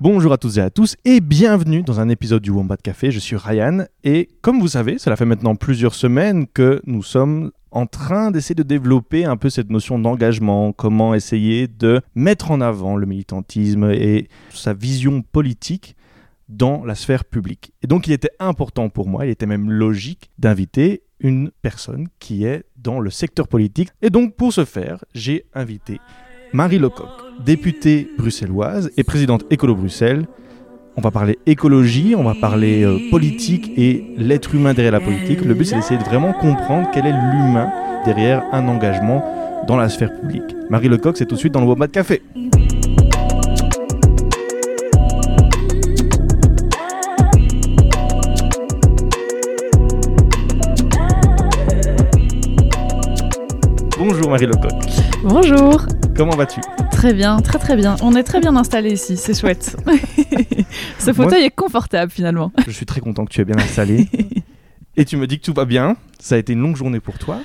Bonjour à toutes et à tous et bienvenue dans un épisode du Wombat Café. Je suis Ryan et comme vous savez, cela fait maintenant plusieurs semaines que nous sommes en train d'essayer de développer un peu cette notion d'engagement, comment essayer de mettre en avant le militantisme et sa vision politique dans la sphère publique. Et donc il était important pour moi, il était même logique d'inviter une personne qui est dans le secteur politique. Et donc pour ce faire, j'ai invité Marie Lecoq, députée bruxelloise et présidente Écolo Bruxelles. On va parler écologie, on va parler euh, politique et l'être humain derrière la politique. Le but, c'est d'essayer de vraiment comprendre quel est l'humain derrière un engagement dans la sphère publique. Marie Lecoq, c'est tout de suite dans le Wombat Café. Bonjour Marie Lecoq. Bonjour. Comment vas-tu? Très bien, très très bien. On est très bien installé ici, c'est chouette. Ce fauteuil est confortable finalement. Je suis très content que tu es bien installé. et tu me dis que tout va bien. Ça a été une longue journée pour toi.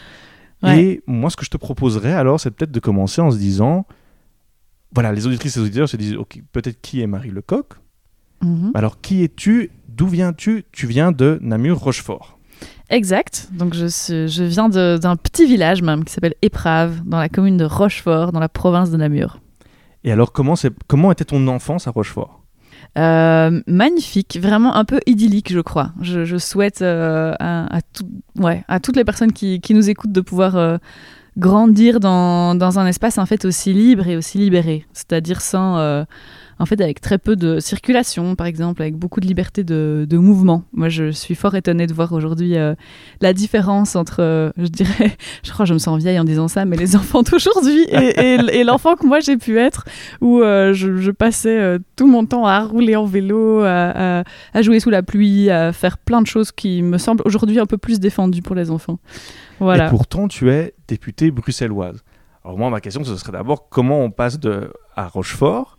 Et moi, ce que je te proposerais alors, c'est peut-être de commencer en se disant voilà, les auditrices et les auditeurs se disent ok, peut-être qui est Marie Lecoq? Mhm. Alors, qui es-tu? D'où viens-tu? Tu viens de Namur-Rochefort. Exact. Donc je, suis- je viens d'un petit village même qui s'appelle Éprave, dans la commune de Rochefort, dans la province de Namur. Et alors, comment, comment était ton enfance à Rochefort? Euh, magnifique, vraiment un peu idyllique, je crois. Je, je souhaite euh, à, à tout- ouais, à toutes les personnes qui, qui nous écoutent de pouvoir euh, grandir dans, dans un espace en fait aussi libre et aussi libéré, c'est-à-dire sans, en fait, avec très peu de circulation, par exemple, avec beaucoup de liberté de, mouvement. Moi, je suis fort étonnée de voir aujourd'hui euh, la différence entre, euh, je dirais, je crois que je me sens vieille en disant ça, mais les enfants d'aujourd'hui et, et- l'enfant que moi j'ai pu être, où euh, je, passais tout mon temps à rouler en vélo, à jouer sous la pluie, à faire plein de choses qui me semblent aujourd'hui un peu plus défendues pour les enfants. Voilà. Et pourtant, tu es députée bruxelloise. Alors moi, ma question, ce serait d'abord comment on passe de à Rochefort,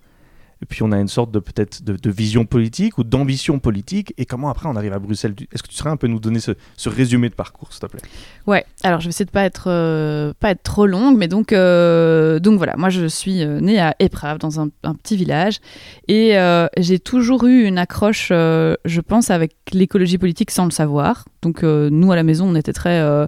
et puis on a une sorte de peut-être de, vision politique ou d'ambition politique, et comment après on arrive à Bruxelles? Est-ce que tu serais un peu nous donner ce, résumé de parcours, s'il te plaît? Ouais, alors je vais essayer de pas être, euh, pas être trop longue, mais donc, euh, donc voilà, moi je suis euh, née à Éprave, dans un, petit village, et j'ai toujours eu une accroche, je pense, avec l'écologie politique sans le savoir. Donc nous à la maison, on était très...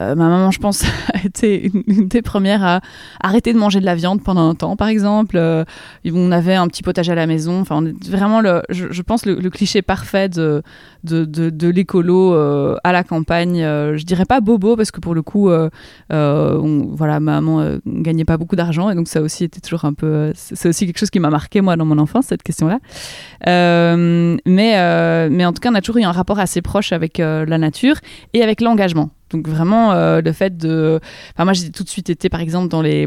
euh, ma maman, je pense, a été une, des premières à arrêter de manger de la viande pendant un temps, par exemple. Euh, on avait un petit potager à la maison. Enfin, on est vraiment, le, je, pense, le, le cliché parfait de, de, de, de l'écolo euh, à la campagne. Je dirais pas bobo parce que pour le coup, on- voilà, ma maman gagnait pas beaucoup d'argent et donc ça aussi était toujours un peu. c'est aussi quelque chose qui m'a marqué moi dans mon enfance cette question-là. Mais mais en tout cas, on a toujours eu un rapport assez proche avec la nature et avec l'engagement. Donc vraiment euh, le fait de, enfin moi j'ai tout de suite été par exemple dans les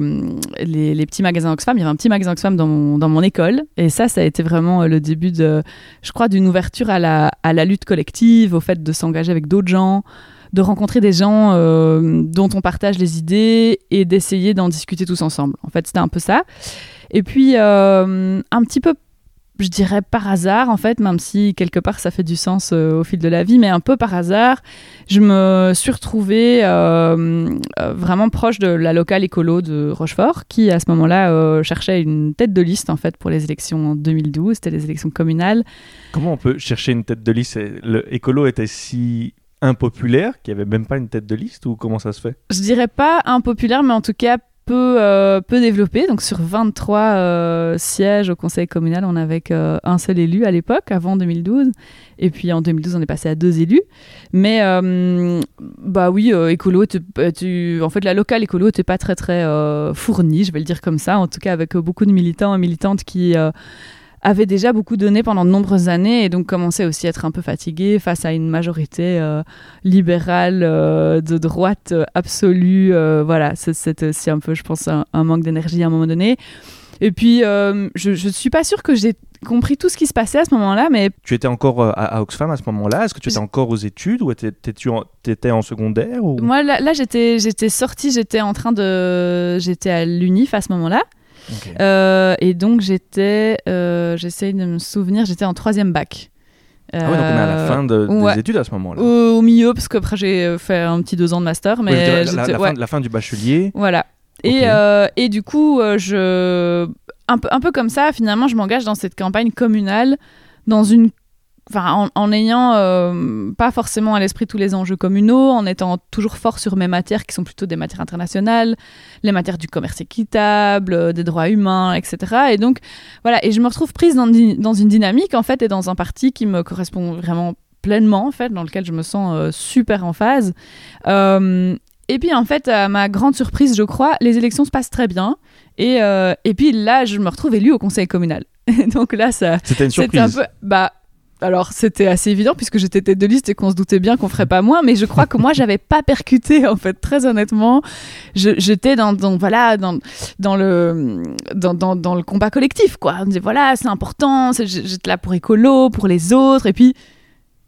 les, petits magasins Oxfam. Il y avait un petit magasin Oxfam dans mon dans mon école et ça ça a été vraiment euh, le début de, je crois, d'une ouverture à la à la lutte collective, au fait de s'engager avec d'autres gens, de rencontrer des gens euh, dont on partage les idées et d'essayer d'en discuter tous ensemble. En fait c'était un peu ça. Et puis un petit peu je dirais par hasard en fait, même si quelque part ça fait du sens euh, au fil de la vie, mais un peu par hasard, je me suis retrouvée euh, euh, vraiment proche de la locale écolo de Rochefort, qui à ce moment-là cherchait une tête de liste en fait pour les élections en 2012, c'était les élections communales. Comment on peut chercher une tête de liste? Le écolo était si impopulaire qu'il n'y avait même pas une tête de liste ou comment ça se fait? Je dirais pas impopulaire, mais en tout cas peu, euh, peu développé. Donc sur 23 euh, sièges au conseil communal, on n'avait qu'un seul élu à l'époque, avant 2012. Et puis en 2012, on est passé à deux élus. Mais euh, bah oui, euh, écolo, euh, tu- en fait la locale écolo n'était pas très très euh, fournie, je vais le dire comme ça, en tout cas avec euh, beaucoup de militants et militantes qui... avaient déjà beaucoup donné pendant de nombreuses années et donc commençaient aussi à être un peu fatigués face à une majorité euh, libérale euh, de droite euh, absolue. voilà, c'est- c'était aussi un peu, je pense, un, un manque d'énergie à un moment donné. Et puis, je ne suis pas sûre que j'ai compris tout ce qui se passait à ce moment-là, mais Tu étais encore à, à Oxfam à ce moment-là? Est-ce que tu étais encore aux études ou étais- t'étais-tu en, t'étais en secondaire ou... moi, là, là, j'étais j'étais sortie, j'étais en train de... J'étais à l'UNIF à ce moment-là. Euh, et donc, j'étais... euh, J'essaye de me souvenir, j'étais en troisième bac. Ah ouais, donc on est à la Euh, fin de- des ouais. études à ce moment-là. Au, au milieu, parce qu'après j'ai euh, fait un petit deux ans de master, mais dirais la, fin, ouais, la fin du bachelier. voilà. Et, et du coup, je un peu, un peu comme ça, finalement, je m'engage dans cette campagne communale, dans une Enfin, en, ayant euh, pas forcément à l'esprit tous les enjeux communaux, en étant toujours fort sur mes matières qui sont plutôt des matières internationales, les matières du commerce équitable, euh, des droits humains, etc. Et donc, voilà, et je me retrouve prise dans, dans, une dynamique, en fait, et dans un parti qui me correspond vraiment pleinement, en fait, dans lequel je me sens euh, super en phase. et puis, en fait, à ma grande surprise, je crois, les élections se passent très bien. Et, et puis là, je me retrouve élue au conseil communal. donc là, ça. C'était une surprise. Un peu, bah, alors c'était assez évident puisque j'étais tête de liste et qu'on se doutait bien qu'on ferait pas moins, mais je crois que moi j'avais pas percuté en fait très honnêtement. J'étais dans, voilà dans, dans le dans, dans, le combat collectif quoi. On disait voilà c'est important, j'étais là pour écolo, pour les autres et puis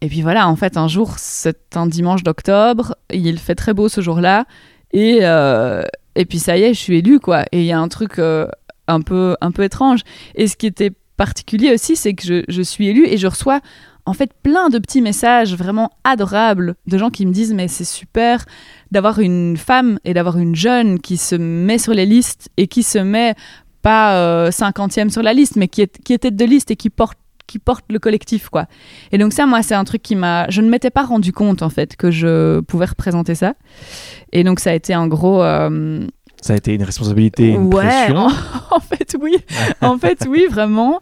et puis voilà en fait un jour c'est un dimanche d'octobre, il fait très beau ce jour-là et euh, et puis ça y est je suis élue quoi et il y a un truc euh, un peu un peu étrange et ce qui était particulier aussi, c'est que je, suis élue et je reçois en fait plein de petits messages vraiment adorables de gens qui me disent mais c'est super d'avoir une femme et d'avoir une jeune qui se met sur les listes et qui se met pas euh, cinquantième sur la liste mais qui est, tête de liste et qui porte qui porte le collectif quoi. Et donc ça moi c'est un truc qui m'a je ne m'étais pas rendu compte en fait que je pouvais représenter ça. Et donc ça a été un gros euh, ça a été une responsabilité, une ouais, pression. En, en fait, oui. en fait, oui, vraiment.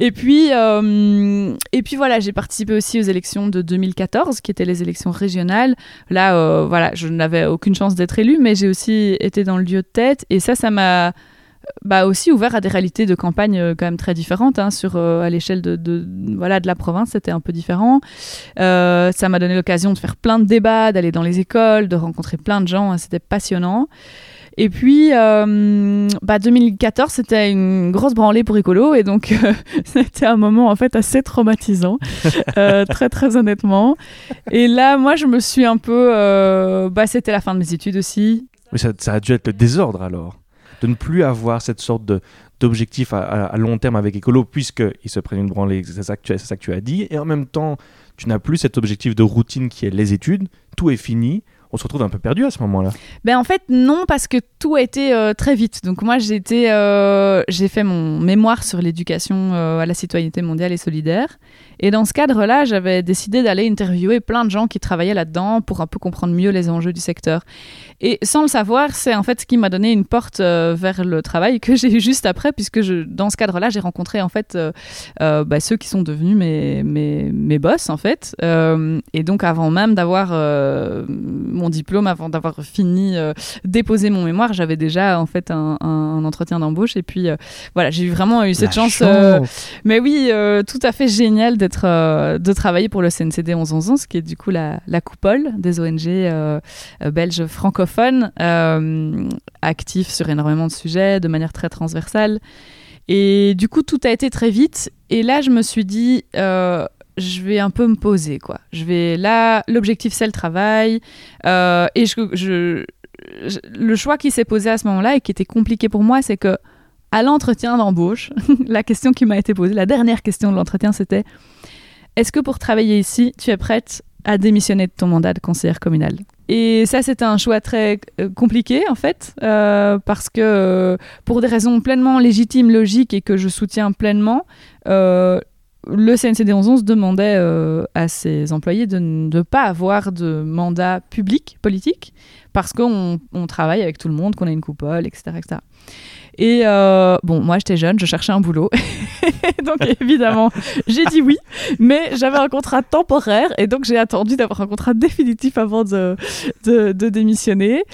Et puis, euh, et puis voilà, j'ai participé aussi aux élections de 2014, qui étaient les élections régionales. Là, euh, voilà, je n'avais aucune chance d'être élue, mais j'ai aussi été dans le lieu de tête. Et ça, ça m'a bah, aussi ouvert à des réalités de campagne euh, quand même très différentes. Hein, sur, à l'échelle de, de, voilà, de la province, c'était un peu différent. ça m'a donné l'occasion de faire plein de débats, d'aller dans les écoles, de rencontrer plein de gens. Hein, c'était passionnant. Et puis, euh, bah 2014, c'était une grosse branlée pour Écolo, et donc euh, c'était un moment en fait assez traumatisant, euh, très très honnêtement. Et là, moi, je me suis un peu, bah c'était la fin de mes études aussi. Mais ça, ça, a dû être le désordre alors, de ne plus avoir cette sorte de d'objectif à, long terme avec Écolo, puisqu'il se prennent une branlée, c'est ça, ça que tu as dit, et en même temps, tu n'as plus cet objectif de routine qui est les études, tout est fini, on se retrouve un peu perdu à ce moment-là. Ben en fait non parce que tout a été euh, très vite. Donc moi j'ai euh, j'ai fait mon mémoire sur l'éducation euh, à la citoyenneté mondiale et solidaire et dans ce cadre-là, j'avais décidé d'aller interviewer plein de gens qui travaillaient là-dedans pour un peu comprendre mieux les enjeux du secteur. Et sans le savoir, c'est en fait ce qui m'a donné une porte euh, vers le travail que j'ai eu juste après, puisque je, dans ce cadre-là, j'ai rencontré en fait euh, euh, bah, ceux qui sont devenus mes, mes, mes boss en fait. et donc avant même d'avoir mon diplôme, avant d'avoir fini déposer mon mémoire, j'avais déjà en fait un, un entretien d'embauche. Et puis voilà, j'ai vraiment eu cette chance. mais oui, tout à fait génial d'être euh, de travailler pour le CNCD 1111, qui est du coup la, coupole des ONG euh, euh, belges francophones, actifs sur énormément de sujets, de manière très transversale. Et du coup, tout a été très vite. Et là, je me suis dit, je vais un peu me poser, quoi. Je vais là, l'objectif c'est le travail. et le choix qui s'est posé à ce moment-là et qui était compliqué pour moi, c'est que à l'entretien d'embauche, la question qui m'a été posée, la dernière question de l'entretien, c'était est-ce que pour travailler ici, tu es prête à démissionner de ton mandat de conseillère communale? Et ça, c'était un choix très euh, compliqué, en fait, euh, parce que euh, pour des raisons pleinement légitimes, logiques et que je soutiens pleinement, le CNCD 1111 demandait à ses employés de ne pas avoir de mandat public, politique, parce qu'on travaille avec tout le monde, qu'on a une coupole, etc. etc. Et euh, bon, moi j'étais jeune, je cherchais un boulot. donc évidemment, j'ai dit oui, mais j'avais un contrat temporaire et donc j'ai attendu d'avoir un contrat définitif avant de, démissionner.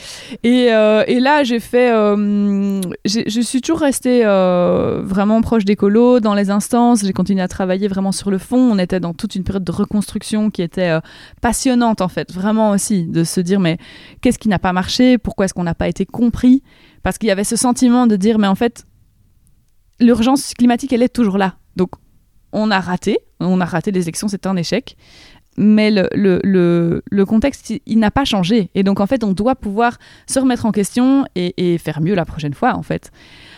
Et, euh, et, là, j'ai fait. Euh, je suis toujours restée vraiment proche d'écolo dans les instances. J'ai continué à travailler vraiment sur le fond. On était dans toute une période de reconstruction qui était passionnante en fait, vraiment aussi, de se dire mais qu'est-ce qui n'a pas marché? Pourquoi est-ce qu'on n'a pas été compris? Parce qu'il y avait ce sentiment de dire, mais en fait, l'urgence climatique, elle est toujours là. Donc, on a raté, on a raté les élections, c'est un échec. Mais le, le, le, contexte, il, n'a pas changé. Et donc, en fait, on doit pouvoir se remettre en question et, faire mieux la prochaine fois, en fait.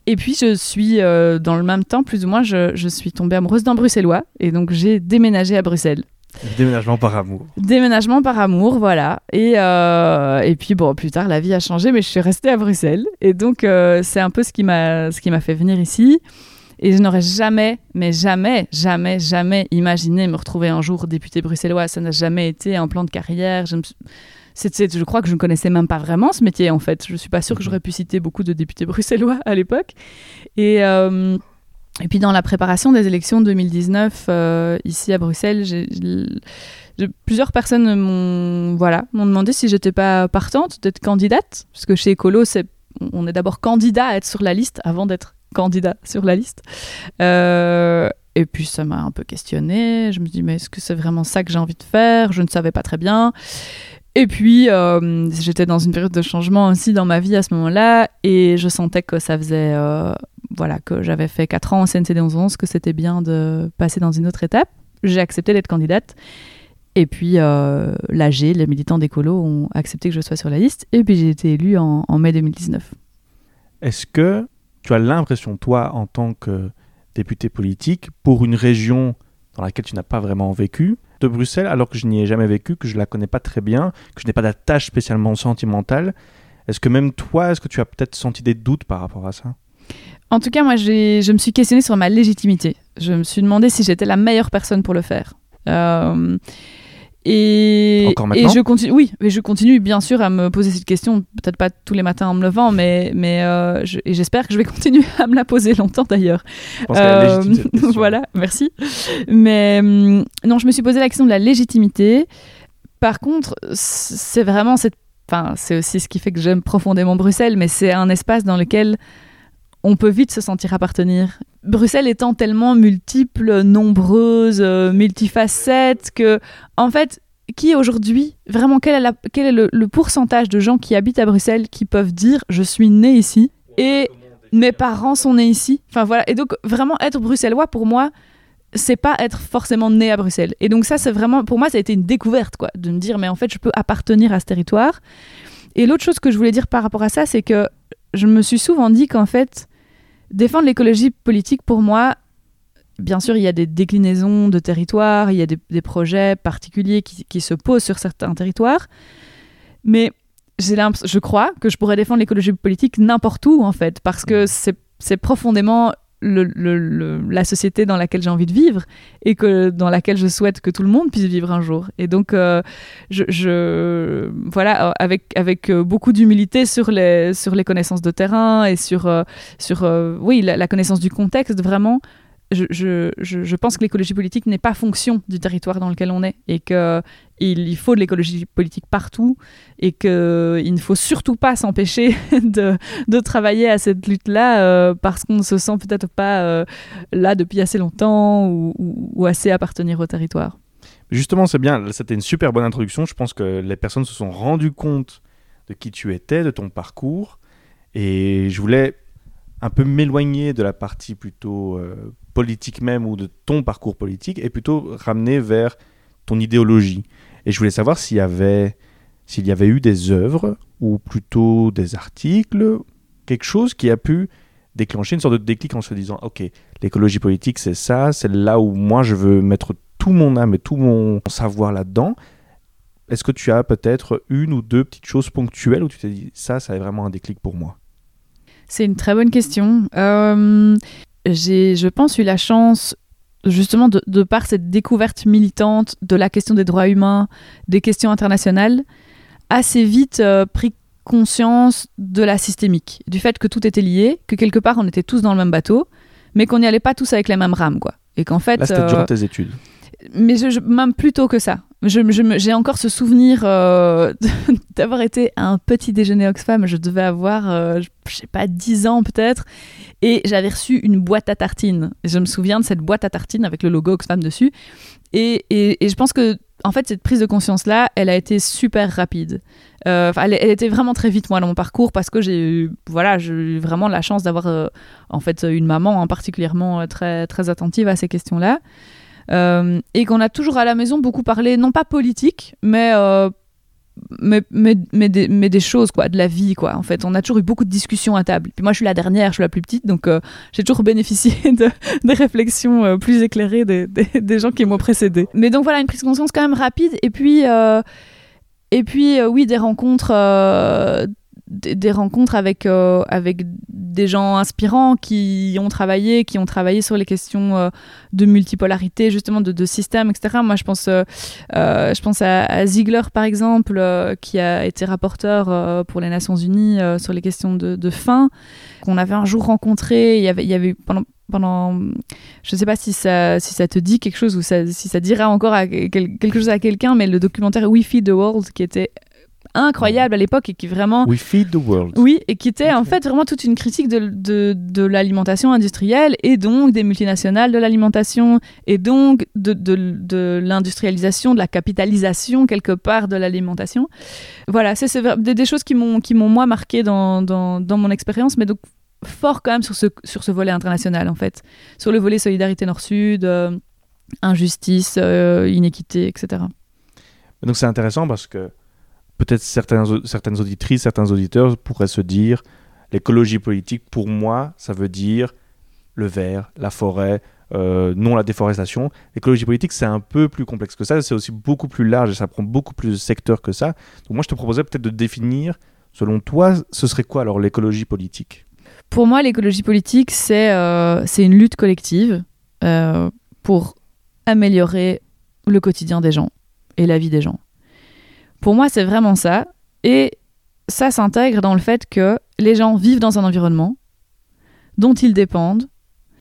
Et puis, je suis, euh, dans le même temps, plus ou moins, je, je suis tombée amoureuse d'un Bruxellois. Et donc, j'ai déménagé à Bruxelles. Déménagement par amour. Déménagement par amour, voilà. Et, euh, et puis, bon, plus tard, la vie a changé, mais je suis restée à Bruxelles. Et donc, euh, c'est un peu ce qui m'a fait venir ici. Et je n'aurais jamais, mais jamais, jamais, jamais imaginé me retrouver un jour députée bruxelloise. Ça n'a jamais été un plan de carrière. Je, je crois que je ne connaissais même pas vraiment ce métier, en fait. Je ne suis pas sûre que j'aurais pu citer beaucoup de députés bruxellois à l'époque. Et... Euh, et puis dans la préparation des élections 2019 euh, ici à Bruxelles, plusieurs personnes m'ont voilà, m'ont demandé si j'étais pas partante d'être candidate, parce que chez Ecolo, c'est, on est d'abord candidat à être sur la liste avant d'être candidat sur la liste. Euh, et puis ça m'a un peu questionné. Je me dis mais est-ce que c'est vraiment ça que j'ai envie de faire? Je ne savais pas très bien. Et puis, euh, j'étais dans une période de changement aussi dans ma vie à ce moment-là, et je sentais que ça faisait, voilà, que j'avais fait 4 ans en CNCD 11 que c'était bien de passer dans une autre étape. J'ai accepté d'être candidate. Et puis, euh, l'AG, les militants d'écolo, ont accepté que je sois sur la liste. Et puis, j'ai été élue en, en mai 2019. Est-ce que tu as l'impression, toi, en tant que député politique, pour une région dans laquelle tu n'as pas vraiment vécu, de Bruxelles, alors que je n'y ai jamais vécu, que je la connais pas très bien, que je n'ai pas d'attache spécialement sentimentale. Est-ce que même toi, est-ce que tu as peut-être senti des doutes par rapport à ça? En tout cas, moi, je me suis questionnée sur ma légitimité. Je me suis demandé si j'étais la meilleure personne pour le faire. Euh, et, Encore maintenant et je continue, oui, mais je continue bien sûr à me poser cette question, peut-être pas tous les matins en me levant, mais, mais euh, et j'espère que je vais continuer à me la poser longtemps d'ailleurs. Euh, voilà, merci. Mais hum, non, je me suis posé la question de la légitimité. Par contre, c'est vraiment cette, enfin, c'est aussi ce qui fait que j'aime profondément Bruxelles, mais c'est un espace dans lequel on peut vite se sentir appartenir. Bruxelles étant tellement multiple, nombreuse, euh, multifacette, que, en fait, qui aujourd'hui, vraiment, quel est, est le, pourcentage de gens qui habitent à Bruxelles qui peuvent dire je suis né ici et mes parents sont nés ici? Enfin voilà, et donc vraiment être bruxellois pour moi, c'est pas être forcément né à Bruxelles. Et donc ça, c'est vraiment, pour moi, ça a été une découverte, quoi, de me dire mais en fait, je peux appartenir à ce territoire. Et l'autre chose que je voulais dire par rapport à ça, c'est que je me suis souvent dit qu'en fait, défendre l'écologie politique, pour moi, bien sûr, il y a des déclinaisons de territoires, il y a des, projets particuliers qui, se posent sur certains territoires, mais je crois que je pourrais défendre l'écologie politique n'importe où, en fait, parce que mmh. c'est profondément la société dans laquelle j'ai envie de vivre et que dans laquelle je souhaite que tout le monde puisse vivre un jour. Et donc, euh, je, voilà, avec avec euh, beaucoup d'humilité sur les sur les connaissances de terrain et sur euh, sur oui la, la, connaissance du contexte vraiment je, je, je, pense que l'écologie politique n'est pas fonction du territoire dans lequel on est et qu'il il faut de l'écologie politique partout et qu'il ne faut surtout pas s'empêcher de, travailler à cette lutte-là euh, parce qu'on ne se sent peut-être pas euh, là depuis assez longtemps ou, ou, assez appartenir au territoire. Justement, c'est bien, c'était une super bonne introduction. Je pense que les personnes se sont rendues compte de qui tu étais, de ton parcours. Et je voulais un peu m'éloigner de la partie plutôt euh, politique même ou de ton parcours politique et plutôt ramener vers ton idéologie. Et je voulais savoir s'il y avait s'il y avait eu des œuvres ou plutôt des articles, quelque chose qui a pu déclencher une sorte de déclic en se disant ok l'écologie politique c'est ça, c'est là où moi je veux mettre tout mon âme et tout mon savoir là-dedans. Est-ce que tu as peut-être une ou deux petites choses ponctuelles où tu t'es dit ça, ça est vraiment un déclic pour moi? C'est une très bonne question. Euh, j'ai, je pense, eu la chance, justement, de, par cette découverte militante de la question des droits humains, des questions internationales, assez vite euh, pris conscience de la systémique, du fait que tout était lié, que quelque part on était tous dans le même bateau, mais qu'on n'y allait pas tous avec les mêmes rames, quoi. Et qu'en fait. Là, c'était durant euh, tes études. Mais même plus tôt que ça j'ai encore ce souvenir euh, d'avoir été à un petit déjeuner Oxfam. Je devais avoir, euh, je sais pas, 10 ans peut-être. Et j'avais reçu une boîte à tartines. Je me souviens de cette boîte à tartines avec le logo Oxfam dessus. Et, et, et je pense que, en fait, cette prise de conscience-là, elle a été super rapide. Euh, elle, était vraiment très vite, moi, dans mon parcours, parce que j'ai eu, voilà, vraiment la chance d'avoir, en fait, une maman hein, particulièrement très, très attentive à ces questions-là. Euh, et qu'on a toujours à la maison beaucoup parlé, non pas politique, mais euh, mais, mais, mais, des, mais des choses, quoi, de la vie, quoi. En fait, on a toujours eu beaucoup de discussions à table. Puis moi, je suis la dernière, je suis la plus petite, donc euh, j'ai toujours bénéficié de, des réflexions plus éclairées des, des, gens qui m'ont précédé. Mais donc voilà, une prise de conscience quand même rapide. Et puis, et puis oui, des rencontres des, rencontres avec, euh, avec des gens inspirants qui ont travaillé, qui ont travaillé sur les questions euh, de multipolarité, justement de, de système, etc. Moi, je pense, euh, je pense à, Ziegler, par exemple, qui a été rapporteur pour les Nations Unies sur les questions de, de faim, qu'on avait un jour rencontré. Il y avait, il y avait pendant, pendant je ne sais pas si ça si ça te dit quelque chose ou si ça dira encore quelque chose à quelqu'un mais le documentaire Feed the World qui était incroyable à l'époque et qui vraiment We feed the world. Oui, et qui était okay. en fait vraiment toute une critique de, de, de l'alimentation industrielle et donc des multinationales de l'alimentation et donc de, de, de l'industrialisation, de la capitalisation quelque part de l'alimentation. Voilà, c'est des, des, choses qui m'ont qui m'ont moi marqué dans, dans, dans mon expérience, mais donc fort quand même sur ce, sur ce volet international en fait, sur le volet solidarité nord-sud, euh, injustice, euh, inéquité, etc. Donc c'est intéressant parce que peut-être certains, certaines auditrices, certains auditeurs pourraient se dire l'écologie politique, pour moi, ça veut dire le vert, la forêt, euh, non la déforestation. L'écologie politique, c'est un peu plus complexe que ça, c'est aussi beaucoup plus large et ça prend beaucoup plus de secteurs que ça. Donc moi, je te proposais peut-être de définir, selon toi, ce serait quoi alors l'écologie politique? Pour moi, l'écologie politique, c'est euh, une lutte collective euh, pour améliorer le quotidien des gens et la vie des gens. Pour moi, c'est vraiment ça. Et ça s'intègre dans le fait que les gens vivent dans un environnement dont ils dépendent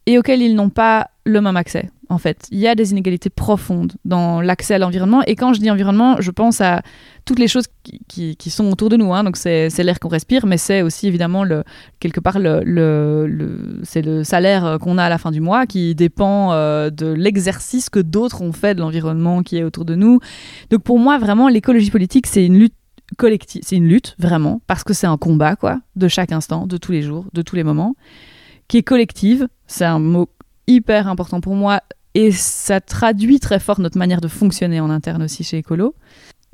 et auquel ils n'ont pas le même accès. En fait, il y a des inégalités profondes dans l'accès à l'environnement. Et quand je dis environnement, je pense à toutes les choses qui, qui, sont autour de nous. Hein. Donc, c'est l'air qu'on respire, mais c'est aussi évidemment, le, quelque part, le, le, c'est le salaire qu'on a à la fin du mois qui dépend euh, de l'exercice que d'autres ont fait de l'environnement qui est autour de nous. Donc, pour moi, vraiment, l'écologie politique, c'est une lutte collective. C'est une lutte, vraiment, parce que c'est un combat, quoi, de chaque instant, de tous les jours, de tous les moments, qui est collective. C'est un mot hyper important pour moi et ça traduit très fort notre manière de fonctionner en interne aussi chez Ecolo,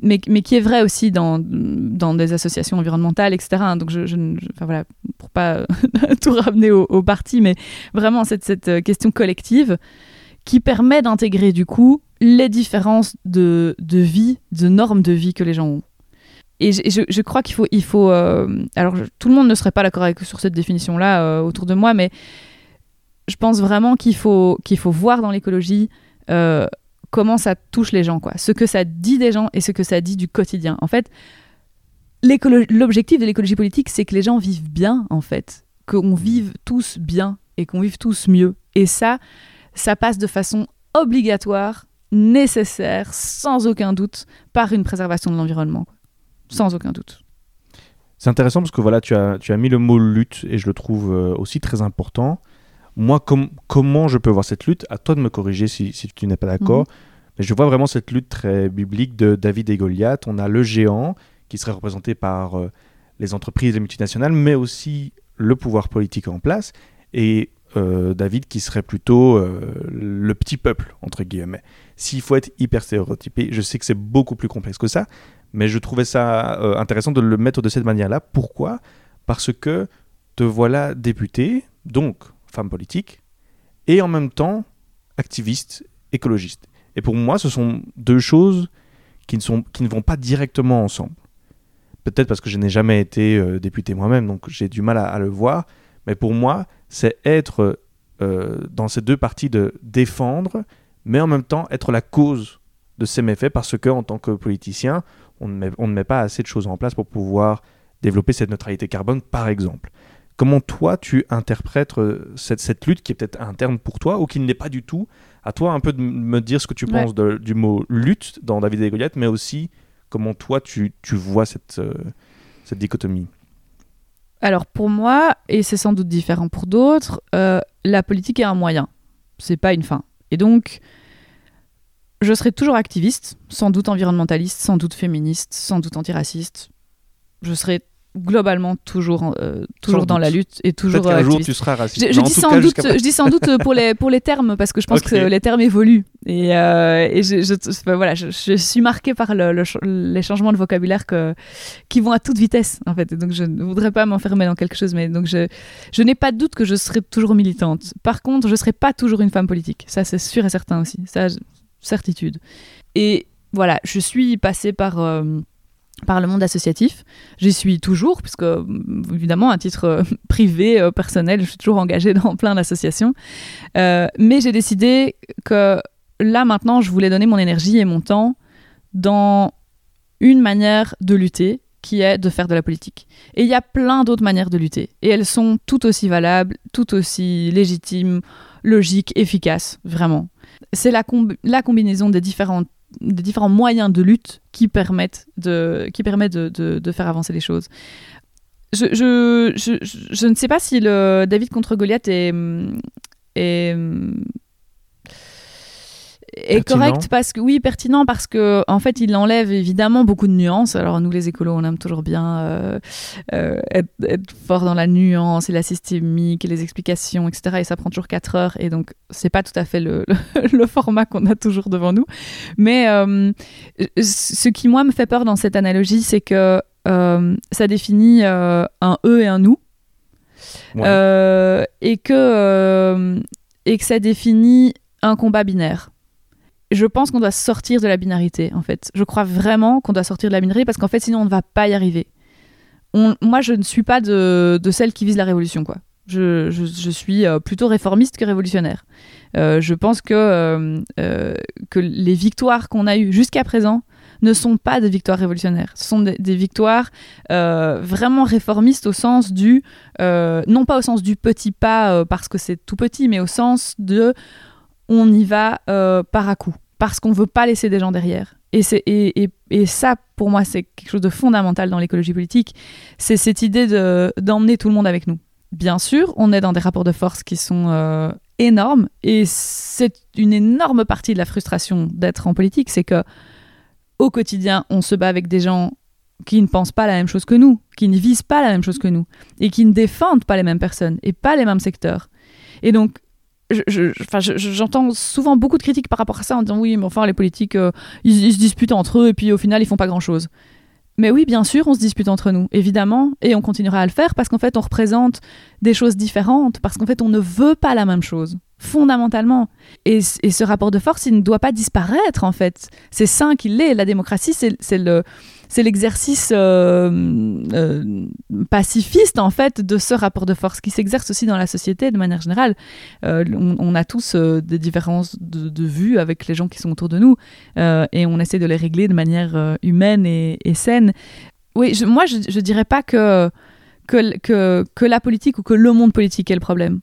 mais, mais qui est vrai aussi dans, dans des associations environnementales, etc. Donc, je, je, enfin voilà, pour pas tout ramener au, au, parti, mais vraiment cette, cette question collective qui permet d'intégrer du coup les différences de, de vie, de normes de vie que les gens ont. Et je, je, crois qu'il faut, il faut euh, alors tout le monde ne serait pas d'accord sur cette définition-là euh, autour de moi, mais je pense vraiment qu'il faut, qu'il faut voir dans l'écologie euh, comment ça touche les gens, quoi. Ce que ça dit des gens et ce que ça dit du quotidien. En fait, l'objectif de l'écologie politique, c'est que les gens vivent bien, en fait. Qu'on vive tous bien et qu'on vive tous mieux. Et ça, ça passe de façon obligatoire, nécessaire, sans aucun doute, par une préservation de l'environnement. Sans aucun doute. C'est intéressant parce que voilà, tu as, tu as mis le mot lutte et je le trouve euh, aussi très important moi, com comment je peux voir cette lutte? À toi de me corriger si, si tu n'es pas d'accord. Mm -hmm. Mais je vois vraiment cette lutte très biblique de David et Goliath. On a le géant qui serait représenté par euh, les entreprises, les multinationales, mais aussi le pouvoir politique en place. Et euh, David qui serait plutôt euh, le petit peuple, entre guillemets. S'il faut être hyper stéréotypé, je sais que c'est beaucoup plus complexe que ça, mais je trouvais ça euh, intéressant de le mettre de cette manière-là. Pourquoi? Parce que te voilà député, donc femme politique, et en même temps activiste, écologiste. Et pour moi, ce sont deux choses qui ne, sont, qui ne vont pas directement ensemble. Peut-être parce que je n'ai jamais été euh, député moi-même, donc j'ai du mal à, le voir. Mais pour moi, c'est être euh, dans ces deux parties de défendre, mais en même temps être la cause de ces méfaits, parce que en tant que politicien, on ne met pas assez de choses en place pour pouvoir développer cette neutralité carbone, par exemple. Comment toi, tu interprètes euh, cette, cette lutte qui est peut-être interne pour toi ou qui ne l'est pas du tout À toi un peu de me dire ce que tu ouais. penses de, du mot lutte dans David et Goliath, mais aussi comment toi, tu, tu vois cette, euh, cette dichotomie? Alors pour moi, et c'est sans doute différent pour d'autres, euh, la politique est un moyen, c'est pas une fin. Et donc, je serai toujours activiste, sans doute environnementaliste, sans doute féministe, sans doute antiraciste. Je serai globalement toujours, euh, toujours Sans dans doute. la lutte et toujours euh, jour tu seras raciste. Je, dis sans cas, doute, je dis sans doute pour les, pour les termes, parce que je pense que les termes évoluent. Et, euh, et je, voilà, je, suis marquée par le, le ch- les changements de vocabulaire que, qui vont à toute vitesse, en fait. Et donc, je ne voudrais pas m'enfermer dans quelque chose, mais donc je, je n'ai pas de doute que je serai toujours militante. Par contre, je ne serai pas toujours une femme politique. Ça, c'est sûr et certain aussi. Ça, certitude. Et voilà, je suis passée par. euh, par le monde associatif. J'y suis toujours, puisque évidemment, à titre euh, privé, euh, personnel, je suis toujours engagée dans plein d'associations. Euh, mais j'ai décidé que là, maintenant, je voulais donner mon énergie et mon temps dans une manière de lutter qui est de faire de la politique. Et il y a plein d'autres manières de lutter. Et elles sont tout aussi valables, tout aussi légitimes, logiques, efficaces, vraiment. C'est la combinaison des différentes des différents moyens de lutte qui permettent de, qui permettent de, de- faire avancer les choses. Je, je, je, je- ne sais pas si le David contre Goliath est, est Pertinent. correct parce que oui pertinent parce que en fait il enlève évidemment beaucoup de nuances alors nous les écolos on aime toujours bien euh, euh, être, être fort dans la nuance et la systémique et les explications etc et ça prend toujours 4 heures et donc c'est pas tout à fait le, le, le format qu'on a toujours devant nous mais euh, ce qui moi me fait peur dans cette analogie c'est que ça définit un eux et un nous Ouais. et que et que ça définit un combat binaire. Je pense qu'on doit sortir de la binarité, en fait. Je crois vraiment qu'on doit sortir de la binarité parce qu'en fait, sinon, on ne va pas y arriver. Moi, je ne suis pas de, de celle qui vise la révolution, quoi. Je, suis euh, plutôt réformiste que révolutionnaire. Euh, je pense que, euh, que les victoires qu'on a eues jusqu'à présent ne sont pas des victoires révolutionnaires. Ce sont des, victoires vraiment réformistes au sens du non pas au sens du petit pas parce que c'est tout petit, mais au sens de on y va par à coup, parce qu'on veut pas laisser des gens derrière. Et, ça, pour moi, c'est quelque chose de fondamental dans l'écologie politique, c'est cette idée de, d'emmener tout le monde avec nous. Bien sûr, on est dans des rapports de force qui sont euh, énormes, et c'est une énorme partie de la frustration d'être en politique, c'est que au quotidien, on se bat avec des gens qui ne pensent pas la même chose que nous, qui ne visent pas la même chose que nous, et qui ne défendent pas les mêmes personnes et pas les mêmes secteurs. Et donc, j'entends souvent beaucoup de critiques par rapport à ça en disant oui, mais enfin, les politiques, euh, ils, se disputent entre eux et puis au final, ils font pas grand-chose. Mais oui, bien sûr, on se dispute entre nous, évidemment, et on continuera à le faire parce qu'en fait, on représente des choses différentes, parce qu'en fait, on ne veut pas la même chose, fondamentalement. Et, et ce rapport de force, il ne doit pas disparaître, en fait. C'est sain qu'il l'est. La démocratie, c'est le, c'est l'exercice euh, euh, pacifiste en fait de ce rapport de force qui s'exerce aussi dans la société de manière générale. Euh, on, on a tous des différences de, de vues avec les gens qui sont autour de nous et on essaie de les régler de manière humaine et, et saine. Oui, je- moi je, je dirais pas que, que, que, que la politique ou que le monde politique est le problème.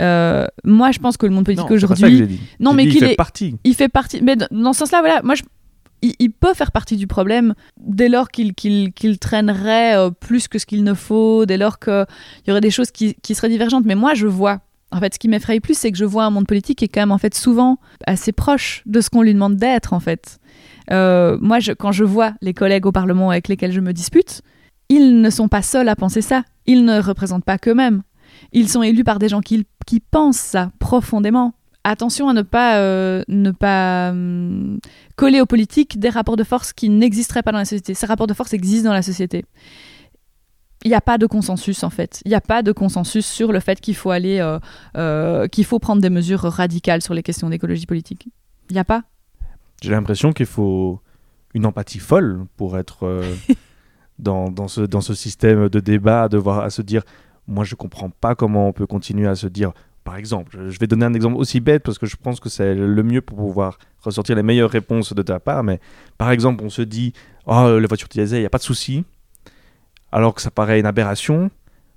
Euh, moi, je pense que le monde politique Non, que aujourd'hui. Non, mais qu'il fait est- partie. il fait partie. Mais dans- dans ce sens-là, voilà, moi, je- il, peut faire partie du problème dès lors qu'il qu'il traînerait euh, plus que ce qu'il ne faut, dès lors qu'il y aurait des choses qui, qui seraient divergentes. Mais moi, je vois. En fait, ce qui m'effraie plus, c'est que je vois un monde politique qui est quand même en fait souvent assez proche de ce qu'on lui demande d'être, en fait. Euh, moi, quand je vois les collègues au Parlement avec lesquels je me dispute, ils ne sont pas seuls à penser ça. Ils ne représentent pas qu'eux-mêmes. Ils sont élus par des gens qui, qui pensent ça profondément. Attention à ne pas, euh, ne pas hum, coller aux politiques des rapports de force qui n'existeraient pas dans la société. Ces rapports de force existent dans la société. Il n'y a pas de consensus en fait. Il n'y a pas de consensus sur le fait qu'il faut aller, euh, euh, qu'il faut prendre des mesures radicales sur les questions d'écologie politique. Il n'y a pas. J'ai l'impression qu'il faut une empathie folle pour être dans, dans, ce, dans ce système de débat, à devoir à se dire moi je comprends pas comment on peut continuer à se dire par exemple, je- vais donner un exemple aussi bête parce que je pense que c'est le mieux pour pouvoir ressortir les meilleures réponses de ta part, mais par exemple on se dit oh les voitures diesel, il n'y a pas de souci, alors que ça paraît une aberration.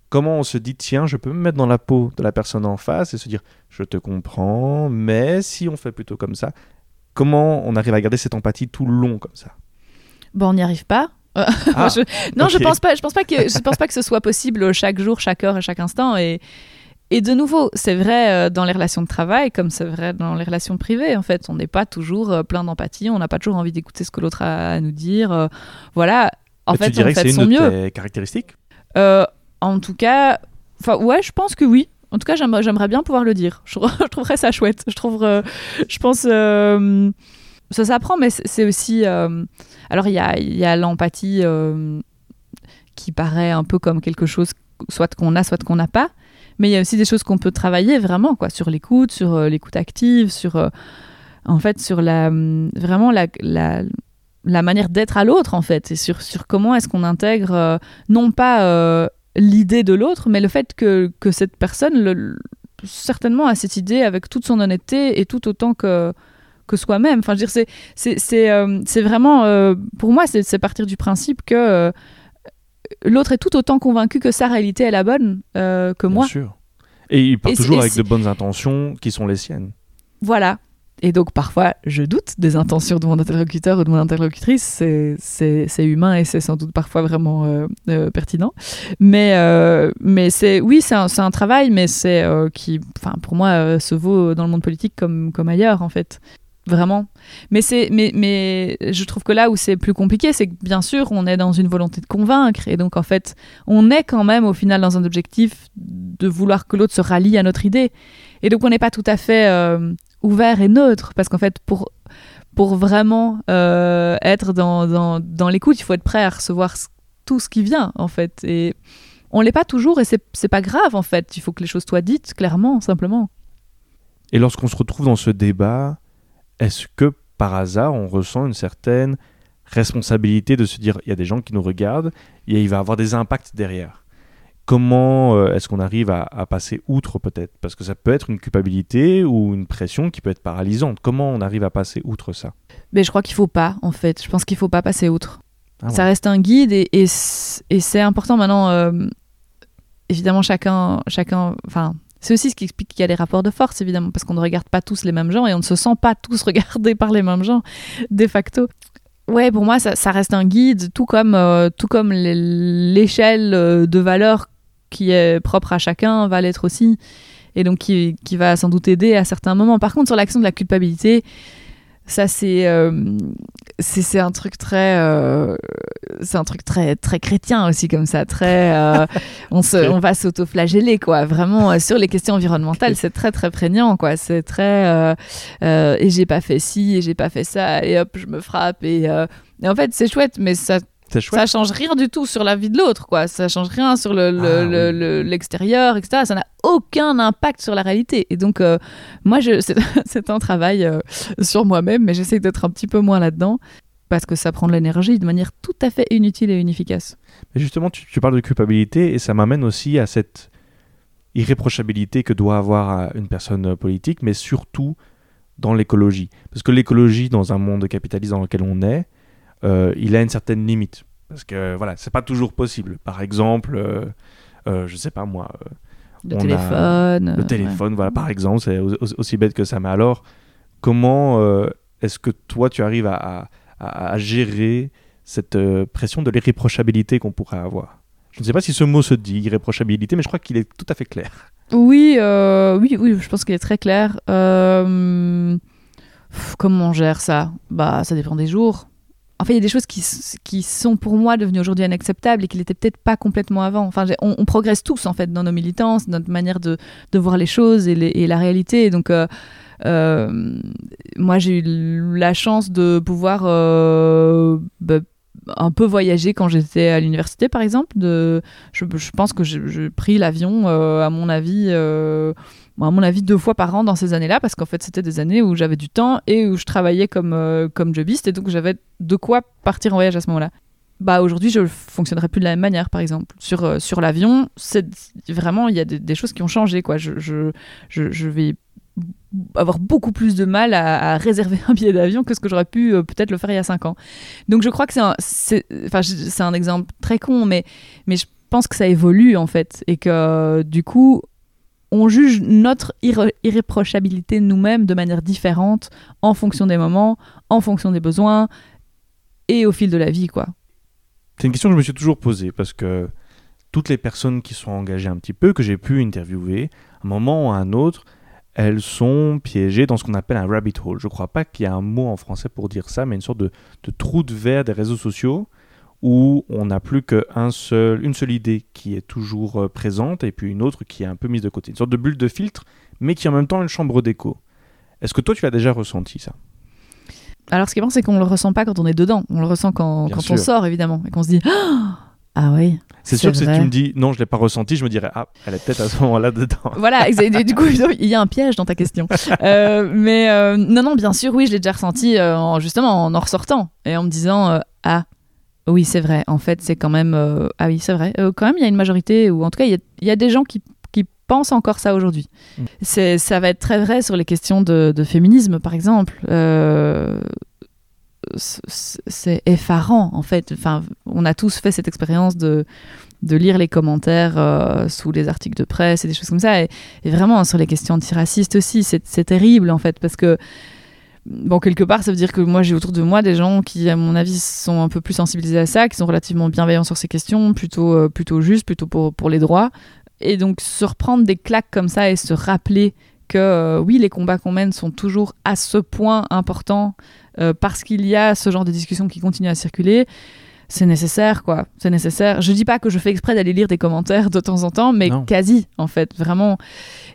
Comment on se dit tiens je peux me mettre dans la peau de la personne en face et se dire je te comprends, mais si on fait plutôt comme ça, comment on arrive à garder cette empathie tout le long comme ça? Bon, on n'y arrive pas. Euh, Ah, je- non, je pense pas. Je pense pas que je pense pas que ce soit possible chaque jour, chaque heure et chaque instant. Et et de nouveau, c'est vrai euh, dans les relations de travail, comme c'est vrai dans les relations privées. En fait, on n'est pas toujours euh, plein d'empathie. On n'a pas toujours envie d'écouter ce que l'autre a à nous dire. euh, voilà. en fait, tu dirais on que c'est une son de mieux. tes caractéristiques? Euh, en tout cas, enfin ouais, je pense que oui. En tout cas, j'aimerais bien pouvoir le dire. Je, je trouverais ça chouette. Je trouve, euh, je pense, euh, ça s'apprend, mais c'est aussi. euh, alors il y a, il y a l'empathie euh, qui paraît un peu comme quelque chose, soit qu'on a, soit qu'on n'a pas. Mais il y a aussi des choses qu'on peut travailler vraiment, quoi, sur l'écoute, sur euh, l'écoute active, sur, euh, en fait, sur la, hum, vraiment la, la, manière d'être à l'autre, en fait, et sur, sur comment est-ce qu'on intègre, euh, non pas l'idée de l'autre, mais le fait que, que cette personne, certainement, a cette idée avec toute son honnêteté et tout autant que, que soi-même. Enfin, dire, c'est, c'est, vraiment, pour moi, c'est, c'est partir du principe que l'autre est tout autant convaincu que sa réalité est la bonne euh, que moi. Bien sûr. Et il part Et toujours avec de bonnes intentions qui sont les siennes. Voilà. Et donc parfois, je doute des intentions de mon interlocuteur ou de mon interlocutrice. C'est- humain et c'est sans doute parfois vraiment euh, euh, pertinent. Mais, euh, mais c'est oui, c'est un, un travail, mais c'est qui, enfin, pour moi, se vaut dans le monde politique comme, comme ailleurs, en fait. Vraiment. Mais, c'est, mais, mais je trouve que là où c'est plus compliqué, c'est que bien sûr, on est dans une volonté de convaincre. Et donc, en fait, on est quand même au final dans un objectif de vouloir que l'autre se rallie à notre idée. Et donc, on n'est pas tout à fait euh, ouvert et neutre. Parce qu'en fait, pour, pour vraiment euh, être dans, dans, dans l'écoute, il faut être prêt à recevoir ce- tout ce qui vient, en fait. Et on l'est pas toujours et c'est pas grave, en fait. Il faut que les choses soient dites clairement, simplement. Et lorsqu'on se retrouve dans ce débat, est-ce que par hasard on ressent une certaine responsabilité de se dire il y a des gens qui nous regardent et il va avoir des impacts derrière Comment euh, est-ce qu'on arrive à, à passer outre peut-être? Parce que ça peut être une culpabilité ou une pression qui peut être paralysante. Comment on arrive à passer outre ça? Mais je crois qu'il faut pas, en fait. Je pense qu'il faut pas passer outre. Ah ouais. Ça reste un guide et, et c- et c'est important maintenant. euh, évidemment, chacun, chacun, enfin, c'est aussi ce qui explique qu'il y a des rapports de force, évidemment, parce qu'on ne regarde pas tous les mêmes gens et on ne se sent pas tous regardés par les mêmes gens, de facto. Ouais, pour moi, ça, reste un guide, tout comme, euh, comme l'é- l'échelle euh, de valeur qui est propre à chacun va l'être aussi, et donc qui, qui va sans doute aider à certains moments. Par contre, sur l'action de la culpabilité, ça c'est euh, c'est c'est un truc très euh, c'est un truc très très chrétien aussi comme ça très euh, on se on va s'autoflageller quoi. Vraiment euh, sur les questions environnementales c'est très très prégnant quoi. C'est très et j'ai pas fait ci et j'ai pas fait ça et hop je me frappe et, et en fait c'est chouette mais ça. Ça change rien du tout sur la vie de l'autre, quoi. Ça change rien sur le- le- Ah, le- oui. le- l'extérieur, etc. Ça n'a aucun impact sur la réalité. Et donc, euh, moi, c'est, un travail euh, sur moi-même, mais j'essaie d'être un petit peu moins là-dedans parce que ça prend de l'énergie de manière tout à fait inutile et inefficace. Mais justement, tu, tu parles de culpabilité et ça m'amène aussi à cette irréprochabilité que doit avoir euh, une personne politique, mais surtout dans l'écologie. Parce que l'écologie, dans un monde capitaliste dans lequel on est, il a une certaine limite. Parce que voilà, c'est pas toujours possible. Par exemple, euh, euh, je sais pas moi, euh, Le téléphone. le euh, téléphone, voilà, par exemple, c'est au- au- aussi bête que ça. Mais alors, comment euh, est-ce que toi, tu arrives à, à- à- à gérer cette euh, pression de l'irréprochabilité qu'on pourrait avoir? Je ne sais pas si ce mot se dit, irréprochabilité, mais je crois qu'il est tout à fait clair. Oui, euh, oui, oui, je pense qu'il est très clair. Euh, pff, comment on gère ça? Bah, ça dépend des jours. En fait, il y a des choses qui, qui sont pour moi devenues aujourd'hui inacceptables et qui l'étaient peut-être pas complètement avant. Enfin, on, progresse tous en fait dans nos militances, notre manière de, de voir les choses et, la réalité. Donc, euh, euh, moi, j'ai eu la chance de pouvoir euh, bah, un peu voyager quand j'étais à l'université, par exemple. De, je, pense que j'ai pris l'avion, à mon avis, à mon avis, deux fois par an dans ces années-là, parce qu'en fait, c'était des années où j'avais du temps et où je travaillais comme, euh, comme jobiste, et donc j'avais de quoi partir en voyage à ce moment-là. Bah, aujourd'hui, je ne fonctionnerais plus de la même manière, par exemple. Sur, euh, sur l'avion, c'est vraiment, il y a des, choses qui ont changé, quoi. Je, je, vais avoir beaucoup plus de mal à, réserver un billet d'avion que ce que j'aurais pu euh, peut-être le faire il y a cinq ans. Donc je crois que c'est un, un exemple très con, mais, mais je pense que ça évolue en fait et que du coup on juge notre irré- irréprochabilité nous-mêmes de manière différente en fonction des moments, en fonction des besoins et au fil de la vie quoi. C'est une question que je me suis toujours posée parce que toutes les personnes qui sont engagées un petit peu, que j'ai pu interviewer, à un moment ou à un autre, elles sont piégées dans ce qu'on appelle un rabbit hole. Je ne crois pas qu'il y a un mot en français pour dire ça, mais une sorte de, de trou de verre des réseaux sociaux où on n'a plus qu'une seul, une seule idée qui est toujours euh, présente et puis une autre qui est un peu mise de côté. Une sorte de bulle de filtre, mais qui est en même temps une chambre d'écho. Est-ce que toi, tu as déjà ressenti ça? Alors, ce qui est bon, c'est qu'on le ressent pas quand on est dedans. On le ressent quand, on sort, évidemment, et qu'on se dit Ah oui. C'est sûr que si tu me dis non, je l'ai pas ressenti, je me dirais ah, elle est peut-être à ce moment-là dedans. Voilà, du coup, il y a un piège dans ta question. Euh, mais euh, non, non, bien sûr, oui, je l'ai déjà ressenti euh, en- justement en en ressortant et en me disant Ah, oui, c'est vrai, en fait, c'est quand même. euh, ah oui, c'est vrai. Euh, quand même, il y a une majorité, ou en tout cas, il y a, il y a des gens qui, qui pensent encore ça aujourd'hui. Mm. Ça va être très vrai sur les questions de, de féminisme, par exemple. Euh, c'est effarant en fait. Enfin, on a tous fait cette expérience de, de lire les commentaires sous les articles de presse et des choses comme ça. Et, et vraiment sur les questions antiracistes aussi, c'est c'est terrible en fait parce que bon quelque part ça veut dire que moi j'ai autour de moi des gens qui à mon avis sont un peu plus sensibilisés à ça, qui sont relativement bienveillants sur ces questions, plutôt euh, plutôt justes, plutôt pour pour les droits. Et donc se reprendre des claques comme ça et se rappeler que euh, oui les combats qu'on mène sont toujours à ce point importants euh, parce qu'il y a ce genre de discussion qui continue à circuler, c'est nécessaire, quoi. C'est nécessaire. Je dis pas que je fais exprès d'aller lire des commentaires de temps en temps, mais Non. quasi, en fait, vraiment.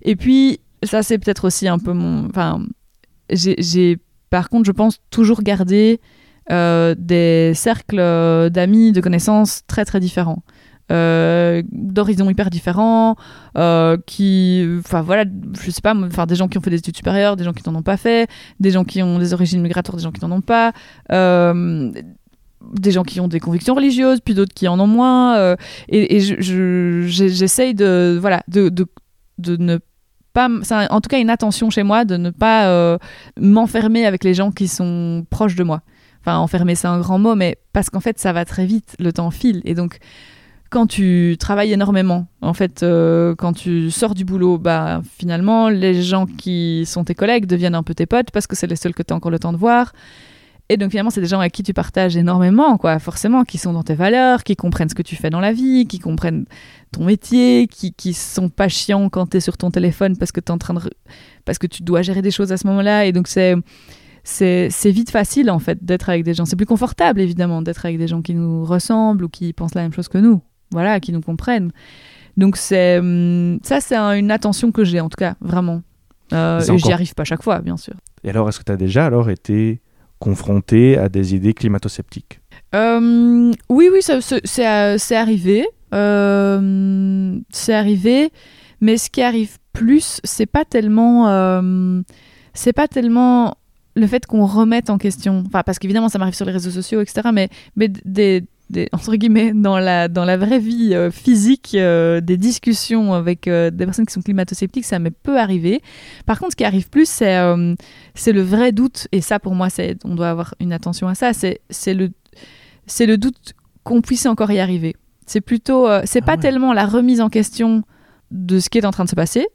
Et puis, ça, c'est peut-être aussi un peu mon. Enfin, j'ai- par contre, je pense, toujours gardé euh, des cercles euh, d'amis, de connaissances très, très différents. Euh, d'horizons hyper différents, qui, enfin voilà, je sais pas, enfin des gens qui ont fait des études supérieures, des gens qui n'en ont pas fait, des gens qui ont des origines migratoires, des gens qui n'en ont pas, des gens qui ont des convictions religieuses, puis d'autres qui en ont moins. et et j'essaye de, voilà, de, de, de ne pas. en tout cas une attention chez moi de ne pas euh, m'enfermer avec les gens qui sont proches de moi. Enfin, enfermer, c'est un grand mot, mais parce qu'en fait, ça va très vite, le temps file. Et donc, quand tu travailles énormément, en fait, euh, quand tu sors du boulot, bah, finalement, les gens qui sont tes collègues deviennent un peu tes potes parce que c'est les seuls que tu as encore le temps de voir. Et donc, finalement, c'est des gens avec qui tu partages énormément, quoi, forcément, qui sont dans tes valeurs, qui comprennent ce que tu fais dans la vie, qui comprennent ton métier, qui, qui sont pas chiants quand tu es sur ton téléphone parce que, t'es en train de, parce que tu dois gérer des choses à ce moment-là. Et donc, c'est. C'est c'est vite facile en fait d'être avec des gens. C'est plus confortable évidemment d'être avec des gens qui nous ressemblent ou qui pensent la même chose que nous. Voilà, qui nous comprennent. Donc c'est hum, ça, c'est un- une attention que j'ai en tout cas vraiment. Euh, et j'y encore- arrive pas chaque fois, bien sûr. Et alors, est-ce que tu as déjà alors été confronté à des idées climato-sceptiques Euh, oui, oui, euh, c'est arrivé. Euh, c'est arrivé. Mais ce qui arrive plus, c'est pas tellement, c'est pas tellement le fait qu'on remette en question. Enfin, parce qu'évidemment, ça m'arrive sur les réseaux sociaux, etc. Mais, mais des, des- entre guillemets, dans la, dans la vraie vie euh, physique, euh, des discussions avec euh, des personnes qui sont climato-sceptiques, ça m'est peu arrivé. Par contre, ce qui arrive plus, c'est c'est le vrai doute. Et ça, pour moi, on doit avoir une attention à ça. C'est le, le doute qu'on puisse encore y arriver. C'est plutôt, c'est Ah pas ouais. tellement la remise en question de ce qui est en train de se passer,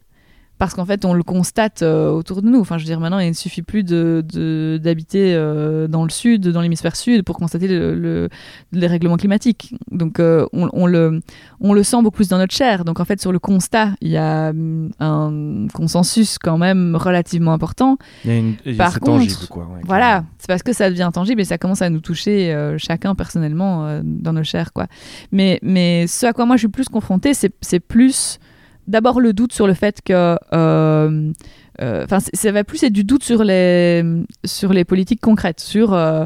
parce qu'en fait, on le constate euh, autour de nous. Enfin, je veux dire, maintenant, il ne suffit plus d'habiter euh, dans le sud, dans l'hémisphère sud, pour constater le, le- les règlements climatiques. Donc, euh, on, on le, on le sent beaucoup plus dans notre chair. Donc, en fait, sur le constat, il y a hum, un consensus quand même relativement important. Il y a une... il y a- Par contre, tangible, quoi. ouais, Voilà, c'est parce que ça devient tangible et ça commence à nous toucher chacun personnellement dans nos chairs. Quoi. Mais, mais ce à quoi moi je suis plus confrontée, c'est plus d'abord le doute sur le fait que. euh, euh, Enfin, ça va plus être du doute sur les, sur les politiques concrètes, sur euh,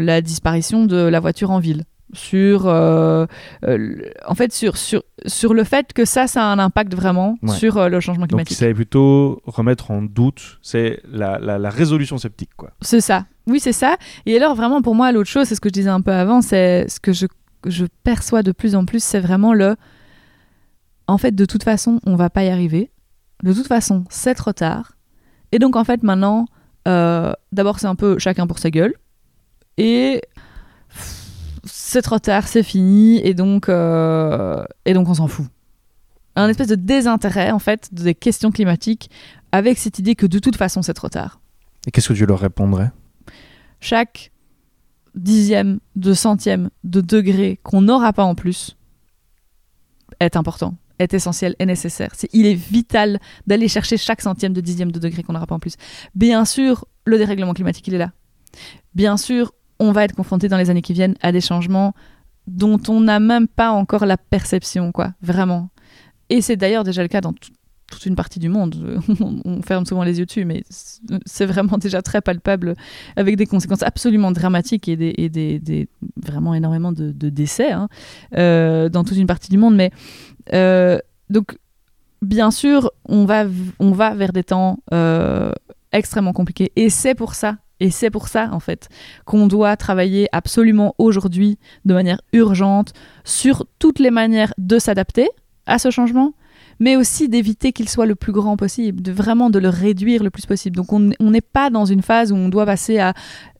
la disparition de la voiture en ville, sur, euh, euh, en fait, sur, sur, sur le fait que ça, ça a un impact vraiment Ouais. sur euh, le changement Donc, climatique. c'est plutôt remettre en doute, c'est la, la, la résolution sceptique, quoi. C'est ça. Oui, c'est ça. Et alors, vraiment, pour moi, l'autre chose, c'est ce que je disais un peu avant, c'est ce que je, je perçois de plus en plus, c'est vraiment le. En fait, de toute façon, on va pas y arriver. De toute façon, c'est trop tard. Et donc, en fait, maintenant, euh, d'abord, c'est un peu chacun pour sa gueule. Et c'est trop tard, c'est fini. Et donc, euh, et donc on s'en fout. Un espèce de désintérêt, en fait, des questions climatiques, avec cette idée que de toute façon, c'est trop tard Et qu'est-ce que tu leur répondrais? Chaque dixième de centième de degré qu'on n'aura pas en plus est important, est essentiel, est nécessaire. Il est vital d'aller chercher chaque centième de dixième de degré qu'on n'aura pas en plus. Bien sûr, le dérèglement climatique, il est là. Bien sûr, on va être confronté dans les années qui viennent à des changements dont on n'a même pas encore la perception, quoi, vraiment. Et c'est d'ailleurs déjà le cas dans toute une partie du monde. on ferme souvent les yeux dessus, mais c'est vraiment déjà très palpable, avec des conséquences absolument dramatiques et des, vraiment énormément de, décès hein, euh, dans toute une partie du monde. Mais donc, bien sûr, on va, on va vers des temps euh, extrêmement compliqués, et c'est pour ça et c'est pour ça, en fait, qu'on doit travailler absolument aujourd'hui, de manière urgente, sur toutes les manières de s'adapter à ce changement, mais aussi d'éviter qu'il soit le plus grand possible, de vraiment de le réduire le plus possible. Donc on n'est pas dans une phase où on doit passer à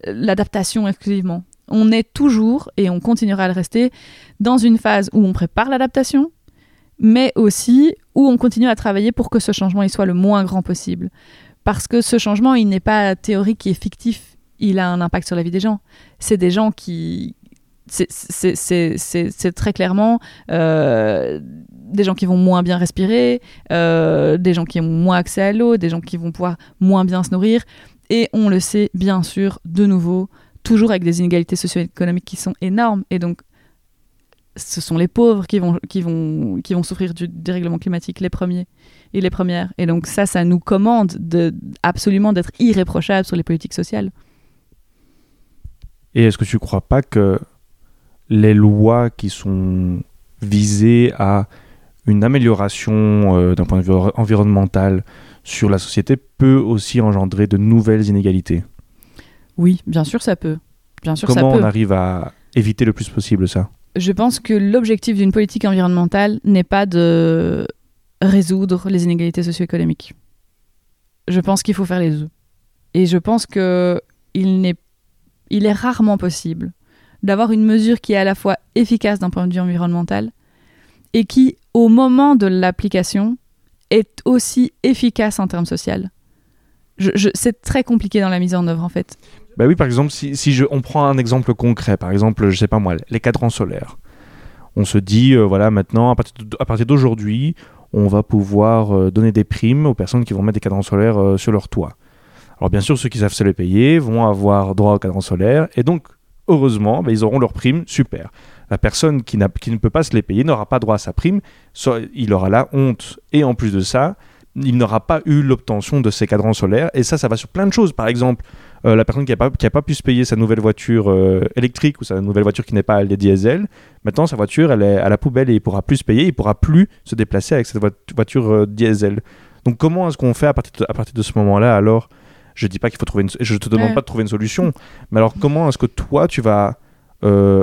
l'adaptation exclusivement. On est toujours, et on continuera à le rester, dans une phase où on prépare l'adaptation, mais aussi où on continue à travailler pour que ce changement il soit le moins grand possible parce que ce changement, il n'est pas théorique et fictif, il a un impact sur la vie des gens. C'est des gens qui... C'est très clairement euh, des gens qui vont moins bien respirer, euh, des gens qui ont moins accès à l'eau, des gens qui vont pouvoir moins bien se nourrir. Et on le sait, bien sûr, de nouveau, toujours avec des inégalités socio-économiques qui sont énormes. Et donc, ce sont les pauvres qui vont, qui vont, qui vont souffrir du dérèglement climatique, les premiers et les premières. Et donc ça, ça nous commande de, absolument d'être irréprochables sur les politiques sociales. Et est-ce que tu ne crois pas que les lois qui sont visées à une amélioration euh, d'un point de vue environnemental sur la société peut aussi engendrer de nouvelles inégalités? Oui, bien sûr ça peut. Bien sûr, Comment ça on arrive à éviter le plus possible ça? Je pense que l'objectif d'une politique environnementale n'est pas de résoudre les inégalités socio-économiques. Je pense qu'il faut faire les deux. Et je pense que il est, il est rarement possible d'avoir une mesure qui est à la fois efficace d'un point de vue environnemental et qui, au moment de l'application, est aussi efficace en termes social. C'est très compliqué dans la mise en œuvre en fait. Bah oui, par exemple, si, je, on prend un exemple concret, par exemple, je sais pas moi, les cadrans solaires. On se dit, euh, voilà, maintenant, à partir d'aujourd'hui, on va pouvoir euh, donner des primes aux personnes qui vont mettre des cadrans solaires euh, sur leur toit. Alors bien sûr, ceux qui savent se les payer vont avoir droit aux cadrans solaires, et donc heureusement, ben, ils auront leur prime, super. La personne qui, qui, ne peut pas se les payer n'aura pas droit à sa prime, soit il aura la honte, et en plus de ça, il n'aura pas eu l'obtention de ces cadrans solaires. Et ça, ça va sur plein de choses. Par exemple, euh, la personne qui n'a pas, pas pu se payer sa nouvelle voiture euh, électrique ou sa nouvelle voiture qui n'est pas des diesel, maintenant sa voiture elle est à la poubelle et il pourra plus se payer, il pourra plus se déplacer avec cette voiture euh, diesel. Donc comment est-ce qu'on fait à partir de, à partir de ce moment-là alors? Je dis pas qu'il faut trouver une, je te demande pas de trouver une solution, mais alors comment est-ce que toi tu vas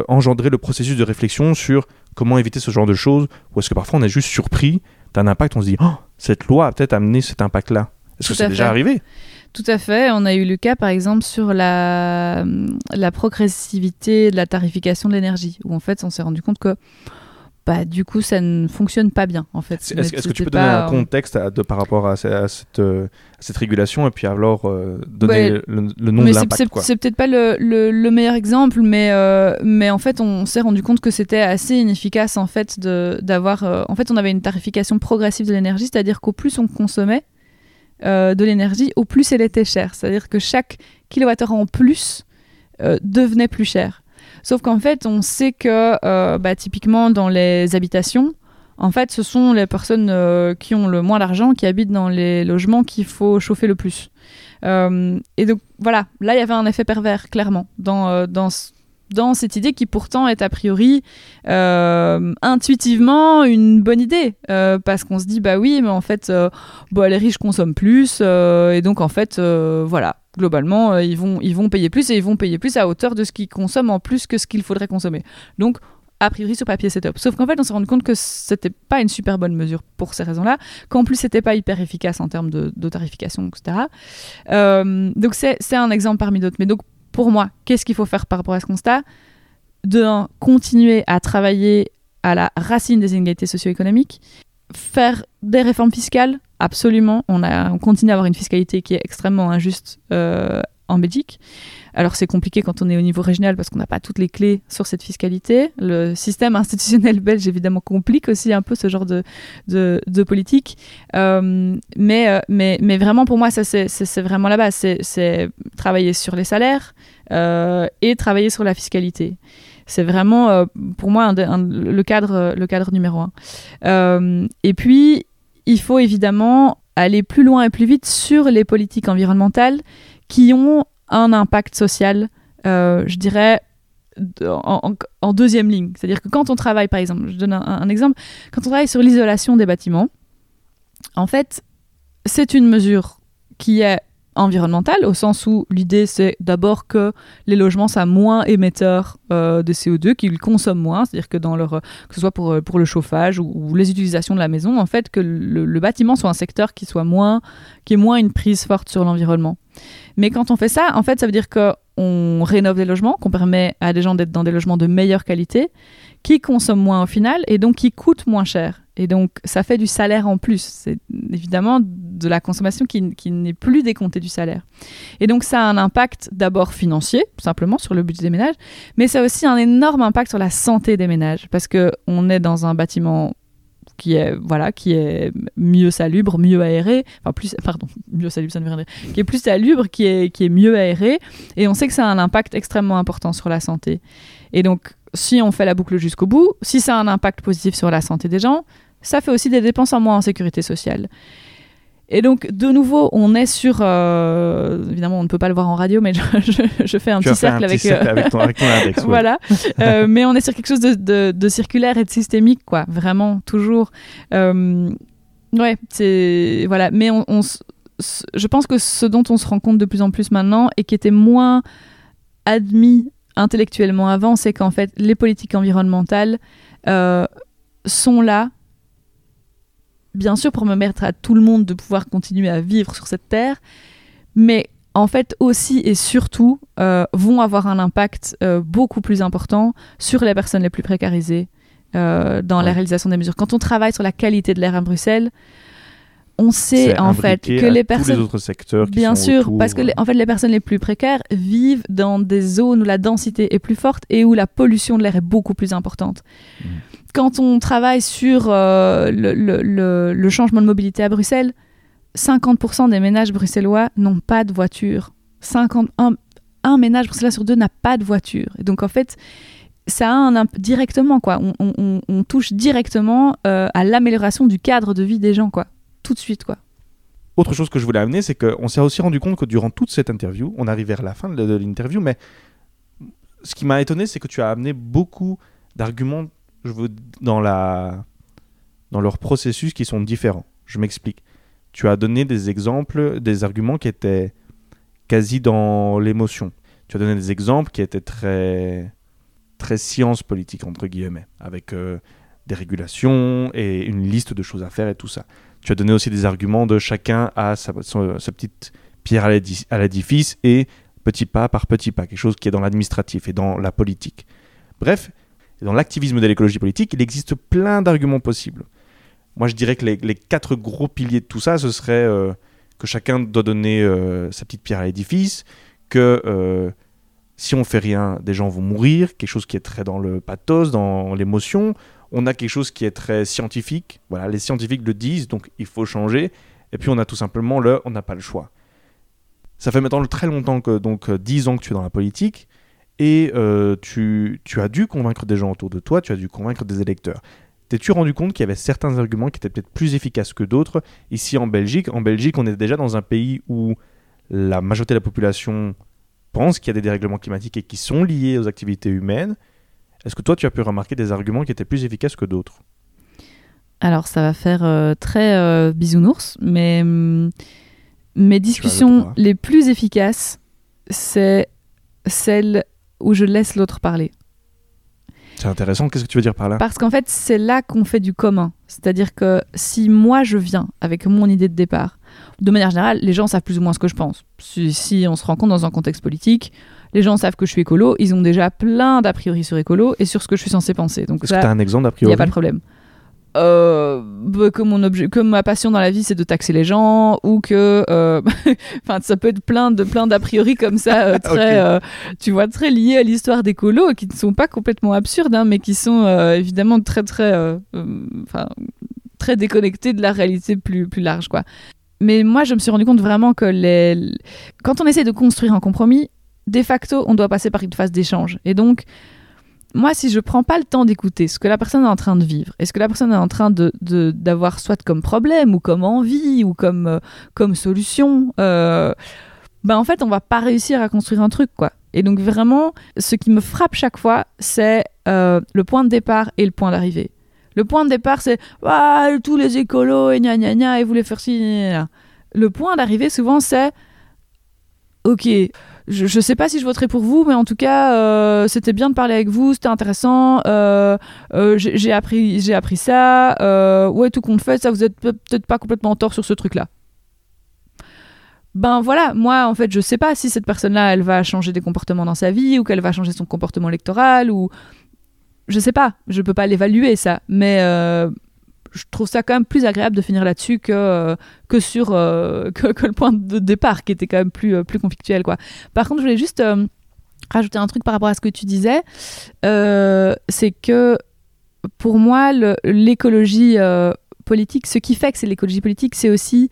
engendrer le processus de réflexion sur comment éviter ce genre de choses? Ou est-ce que parfois on est juste surpris d'un impact, on se dit oh, cette loi a peut-être amené cet impact-là? Est-ce que c'est déjà arrivé? Tout à fait. On a eu le cas, par exemple, sur la, la progressivité de la tarification de l'énergie, où en fait, on s'est rendu compte que bah, du coup, ça ne fonctionne pas bien, en fait. Est-ce que tu peux donner un contexte de, par rapport à, cette, euh, cette, régulation et puis alors euh, donner le, nom de l'impact C'est peut-être pas le, le, meilleur exemple, mais, euh, mais en fait, on s'est rendu compte que c'était assez inefficace, en fait, d'avoir... en fait, on avait une tarification progressive de l'énergie, c'est-à-dire qu'au plus on consommait de l'énergie, au plus elle était chère. C'est-à-dire que chaque kilowattheure en plus devenait plus cher. Sauf qu'en fait, on sait que euh, bah, typiquement dans les habitations, en fait, ce sont les personnes euh, qui ont le moins d'argent qui habitent dans les logements qu'il faut chauffer le plus. Euh, et donc voilà, là il y avait un effet pervers, clairement, dans, dans, dans cette idée qui pourtant est a priori intuitivement une bonne idée. parce qu'on se dit, bah oui, mais en fait, bah, les riches consomment plus, et donc en fait, voilà, globalement, euh, ils, vont, ils vont payer plus et ils vont payer plus à hauteur de ce qu'ils consomment en plus que ce qu'il faudrait consommer. Donc, a priori, sur papier, c'est top. Sauf qu'en fait, on s'est rendu compte que c'était pas une super bonne mesure pour ces raisons-là, qu'en plus, c'était pas hyper efficace en termes de, tarification, etc. Euh, donc, c'est un exemple parmi d'autres. Mais donc, pour moi, qu'est-ce qu'il faut faire par rapport à ce constat? De continuer à travailler à la racine des inégalités socio-économiques, faire des réformes fiscales Absolument. On, a, on continue à avoir une fiscalité qui est extrêmement injuste euh, en Belgique. Alors c'est compliqué quand on est au niveau régional parce qu'on n'a pas toutes les clés sur cette fiscalité. Le système institutionnel belge évidemment complique aussi un peu ce genre de, de, politique. Euh, mais, euh, mais, mais vraiment pour moi ça c'est vraiment la base. C'est travailler sur les salaires euh, et travailler sur la fiscalité. C'est vraiment pour moi le, cadre, le cadre numéro un. et puis il faut évidemment aller plus loin et plus vite sur les politiques environnementales qui ont un impact social, euh, je dirais, en, deuxième ligne. C'est-à-dire que quand on travaille, par exemple, je donne un, exemple, quand on travaille sur l'isolation des bâtiments, en fait, c'est une mesure qui est environnementale, au sens où l'idée c'est d'abord que les logements soient moins émetteurs euh, de CO2, qu'ils consomment moins, c'est-à-dire que dans leur, que ce soit pour, pour le chauffage ou, les utilisations de la maison, en fait, que le, le, bâtiment soit un secteur qui soit moins, qui ait moins une prise forte sur l'environnement. Mais quand on fait ça, en fait, ça veut dire qu'on rénove des logements, qu'on permet à des gens d'être dans des logements de meilleure qualité, qui consomment moins au final et donc qui coûtent moins cher. Et donc, ça fait du salaire en plus. C'est évidemment de la consommation qui, n'est plus décomptée du salaire. Et donc, ça a un impact d'abord financier, simplement sur le budget des ménages, mais ça a aussi un énorme impact sur la santé des ménages, parce qu'on est dans un bâtiment qui est voilà qui est mieux salubre, mieux aéré, enfin plus pardon, mieux salubre ça ne veut rien dire, qui est plus salubre, qui est qui est mieux aéré et on sait que ça a un impact extrêmement important sur la santé. Et donc si on fait la boucle jusqu'au bout, si ça a un impact positif sur la santé des gens, ça fait aussi des dépenses en moins en sécurité sociale. Et donc, de nouveau, on est sur. Euh, évidemment, on ne peut pas le voir en radio, mais je, fais un petit cercle, avec, euh, avec, ton, index. voilà. Euh, mais on est sur quelque chose de, circulaire et de systémique, quoi. Vraiment, toujours. ouais, c'est. Voilà. Mais on, je pense que ce dont on se rend compte de plus en plus maintenant et qui était moins admis intellectuellement avant, c'est qu'en fait, les politiques environnementales sont là bien sûr pour me permettre à tout le monde de pouvoir continuer à vivre sur cette terre, mais en fait aussi et surtout euh, vont avoir un impact euh, beaucoup plus important sur les personnes les plus précarisées euh, dans la réalisation des mesures. Quand on travaille sur la qualité de l'air à Bruxelles, on sait en fait que les personnes, les autres secteurs, qui bien sûr, parce que les, en fait les personnes les plus précaires vivent dans des zones où la densité est plus forte et où la pollution de l'air est beaucoup plus importante. Mmh quand on travaille sur euh, le, changement de mobilité à Bruxelles, 50% des ménages bruxellois n'ont pas de voiture. 50, un, ménage bruxellois sur deux n'a pas de voiture. Et donc en fait, ça a un, directement quoi. On, touche directement euh, à l'amélioration du cadre de vie des gens quoi. Tout de suite quoi. Autre chose que je voulais amener, c'est qu'on s'est aussi rendu compte que durant toute cette interview, on arrive vers la fin de l'interview, mais ce qui m'a étonné, c'est que tu as amené beaucoup d'arguments dans leurs processus qui sont différents. Je m'explique. Tu as donné des exemples, des arguments qui étaient quasi dans l'émotion. Tu as donné des exemples qui étaient très très science politique entre guillemets, avec euh, des régulations et une liste de choses à faire et tout ça. Tu as donné aussi des arguments de chacun à sa, petite pierre à l'édifice et petit pas par petit pas, quelque chose qui est dans l'administratif et dans la politique. Bref, dans l'activisme de l'écologie politique, il existe plein d'arguments possibles. Moi, je dirais que les, quatre gros piliers de tout ça, ce serait euh, que chacun doit donner euh, sa petite pierre à l'édifice, que euh, si on fait rien, des gens vont mourir, quelque chose qui est très dans le pathos, dans l'émotion. On a quelque chose qui est très scientifique. Voilà, les scientifiques le disent, donc il faut changer. Et puis on a tout simplement le, on n'a pas le choix. Ça fait maintenant très longtemps que donc 10 ans que tu es dans la politique et euh, tu, as dû convaincre des gens autour de toi, tu as dû convaincre des électeurs. T'es-tu rendu compte qu'il y avait certains arguments qui étaient peut-être plus efficaces que d'autres? Ici en Belgique En Belgique, on est déjà dans un pays où la majorité de la population pense qu'il y a des dérèglements climatiques et qui sont liés aux activités humaines. Est-ce que toi, tu as pu remarquer des arguments qui étaient plus efficaces que d'autres Alors, ça va faire euh, très euh, bisounours, mais hum, mes discussions les plus efficaces, c'est celles où je laisse l'autre parler. C'est intéressant, qu'est-ce que tu veux dire par là? Parce qu'en fait, c'est là qu'on fait du commun. C'est-à-dire que si moi je viens avec mon idée de départ, de manière générale, les gens savent plus ou moins ce que je pense. Si, on se rencontre dans un contexte politique, les gens savent que je suis écolo, ils ont déjà plein d'a priori sur écolo et sur ce que je suis censé penser. Donc Est-ce que tu un exemple d'a priori Il n'y a pas de problème. euh, bah, que mon objet, que ma passion dans la vie c'est de taxer les gens ou que, euh, enfin ça peut être plein de plein d'a priori comme ça euh, très, euh, tu vois très liés à l'histoire des colos qui ne sont pas complètement absurdes hein, mais qui sont évidemment très très, enfin très déconnectés de la réalité plus plus large quoi. Mais moi je me suis rendu compte vraiment que les, quand on essaie de construire un compromis, de facto on doit passer par une phase d'échange et donc moi, si je prends pas le temps d'écouter ce que la personne est en train de vivre, et ce que la personne est en train de d'avoir soit comme problème ou comme envie ou comme euh, comme solution, euh, ben en fait, on va pas réussir à construire un truc, quoi. Et donc vraiment, ce qui me frappe chaque fois, c'est euh, le point de départ et le point d'arrivée. Le point de départ, c'est ah, tous les écolos et gna gna gna et voulaient faire ci. gna, gna. Le point d'arrivée, souvent, c'est ok, je, je sais pas si je voterai pour vous, mais en tout cas, euh, c'était bien de parler avec vous, c'était intéressant. euh, euh, j'ai appris, j'ai appris ça. ouais, tout compte fait, ça vous êtes pe- peut-être pas complètement en tort sur ce truc-là. Ben voilà, moi en fait, je sais pas si cette personne-là, elle va changer des comportements dans sa vie ou qu'elle va changer son comportement électoral ou je sais pas, je peux pas l'évaluer ça, mais je trouve ça quand même plus agréable de finir là-dessus que euh, que sur euh, que, le point de départ qui était quand même plus euh, plus conflictuel quoi. Par contre, je voulais juste rajouter un truc par rapport à ce que tu disais, c'est que pour moi, l'écologie politique, ce qui fait que c'est l'écologie politique, c'est aussi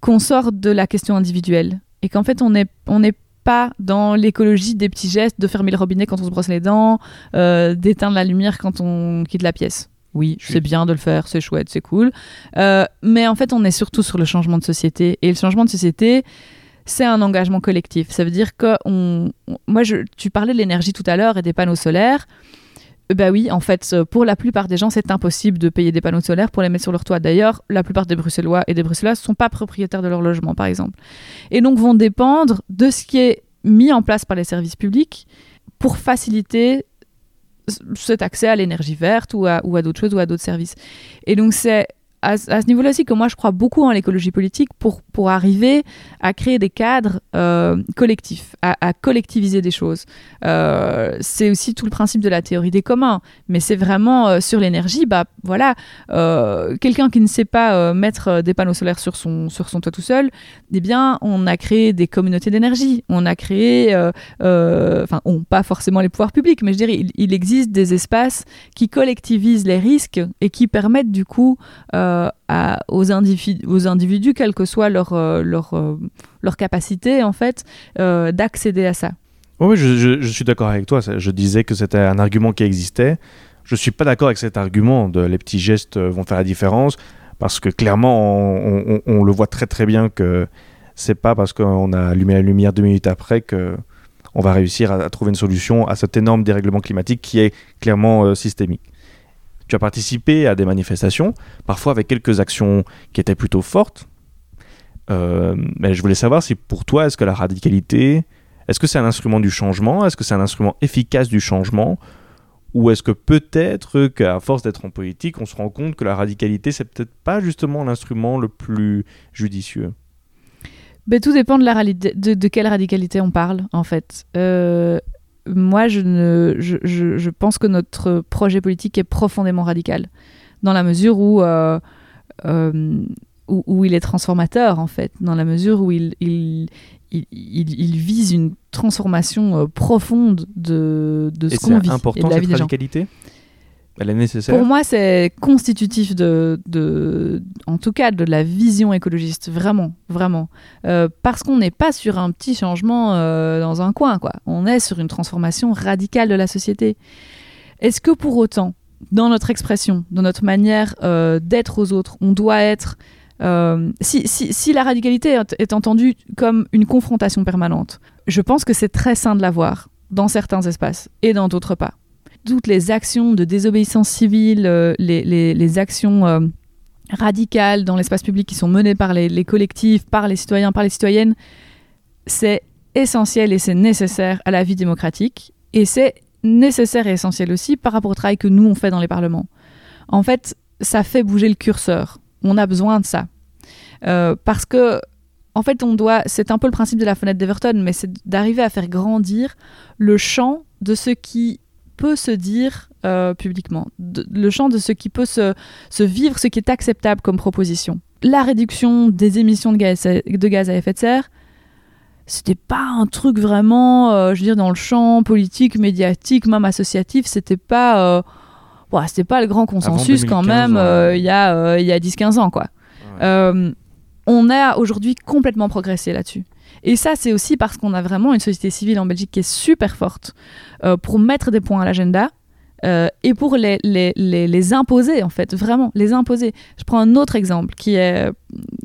qu'on sort de la question individuelle et qu'en fait, on n'est on n'est pas dans l'écologie des petits gestes, de fermer le robinet quand on se brosse les dents, d'éteindre la lumière quand on quitte la pièce. Oui, suis- c'est bien de le faire, c'est chouette, c'est cool. Euh, mais en fait, on est surtout sur le changement de société. Et le changement de société, c'est un engagement collectif. Ça veut dire que on, on- moi, je, tu parlais de l'énergie tout à l'heure et des panneaux solaires. Bah oui, en fait, euh, pour la plupart des gens, c'est impossible de payer des panneaux solaires pour les mettre sur leur toit. D'ailleurs, la plupart des Bruxellois et des Bruxelloises ne sont pas propriétaires de leur logement, par exemple. Et donc vont dépendre de ce qui est mis en place par les services publics pour faciliter cet accès à l'énergie verte ou à, ou à d'autres choses ou à d'autres services. Et donc c'est à, ce- niveau-là aussi que moi je crois beaucoup en l'écologie politique pour, pour arriver à créer des cadres euh, collectifs, à, collectiviser des choses. Euh, c'est aussi tout le principe de la théorie des communs, mais c'est vraiment euh, sur l'énergie, bah voilà, quelqu'un qui ne sait pas mettre des panneaux solaires sur son, sur son toit tout seul, eh bien on a créé des communautés d'énergie, on a créé, enfin pas forcément les pouvoirs publics, mais je dirais il, il existe des espaces qui collectivisent les risques et qui permettent du coup à- aux, individus, quelle que soit leur, euh, euh, leur capacité, en fait, euh, d'accéder à ça. Oui, je, suis d'accord avec toi. Je disais que c'était un argument qui existait. Je suis pas d'accord avec cet argument les petits gestes euh, vont faire la différence parce que clairement, on, le voit très très bien que c'est pas parce qu'on a allumé la lumière deux minutes après que on va réussir à, trouver une solution à cet énorme dérèglement climatique qui est clairement euh, systémique. Tu as participé à des manifestations, parfois avec quelques actions qui étaient plutôt fortes. Euh, mais je voulais savoir si pour toi, est-ce que la radicalité, est-ce que c'est un instrument du changement? Est-ce que c'est un instrument efficace du changement? Ou est-ce que peut-être qu'à force d'être en politique, on se rend compte que la radicalité, c'est peut-être pas justement l'instrument le plus judicieux? Ben, tout dépend de, la de, de quelle radicalité on parle, en fait. Euh, moi, je, ne, je, je, je pense que notre projet politique est profondément radical, dans la mesure où, euh, euh, où, où il est transformateur, en fait, dans la mesure où il, il, il, il- il vise une transformation euh, profonde de, de ce qu'on vit et important de la vie des gens. Pour moi, c'est constitutif de, en tout cas, de la vision écologiste, vraiment, vraiment. Euh, parce qu'on n'est pas sur un petit changement euh, dans un coin, quoi. On est sur une transformation radicale de la société. Est-ce que pour autant, dans notre expression, dans notre manière euh, d'être aux autres, on doit être... si, si, la radicalité est entendue comme une confrontation permanente, je pense que c'est très sain de l'avoir dans certains espaces et dans d'autres pas toutes les actions de désobéissance civile, euh, les, actions euh, radicales dans l'espace public qui sont menées par les, les collectifs, par les citoyens, par les citoyennes, c'est essentiel et c'est nécessaire à la vie démocratique. Et c'est nécessaire et essentiel aussi par rapport au travail que nous, on fait dans les parlements. En fait, ça fait bouger le curseur. On a besoin de ça. Euh, parce que, en fait, on doit. C'est un peu le principe de la fenêtre d'Everton, mais c'est d'arriver à faire grandir le champ de ce qui peut se dire euh, publiquement, de- le champ de ce qui peut se, se vivre, ce qui est acceptable comme proposition. La réduction des émissions de gaz à, de gaz à effet de serre, c'était pas un truc vraiment, euh, je veux dire, dans le champ politique, médiatique, même associatif, c'était pas, euh, ouais, c'était pas le grand consensus quand 2015, même il y a, il y a 10-15 ans, quoi. On a aujourd'hui complètement progressé là-dessus. Et ça, c'est aussi parce qu'on a vraiment une société civile en Belgique qui est super forte euh, pour mettre des points à l'agenda euh, et pour les, les, les, imposer, en fait, vraiment, les imposer. Je prends un autre exemple qui est, euh,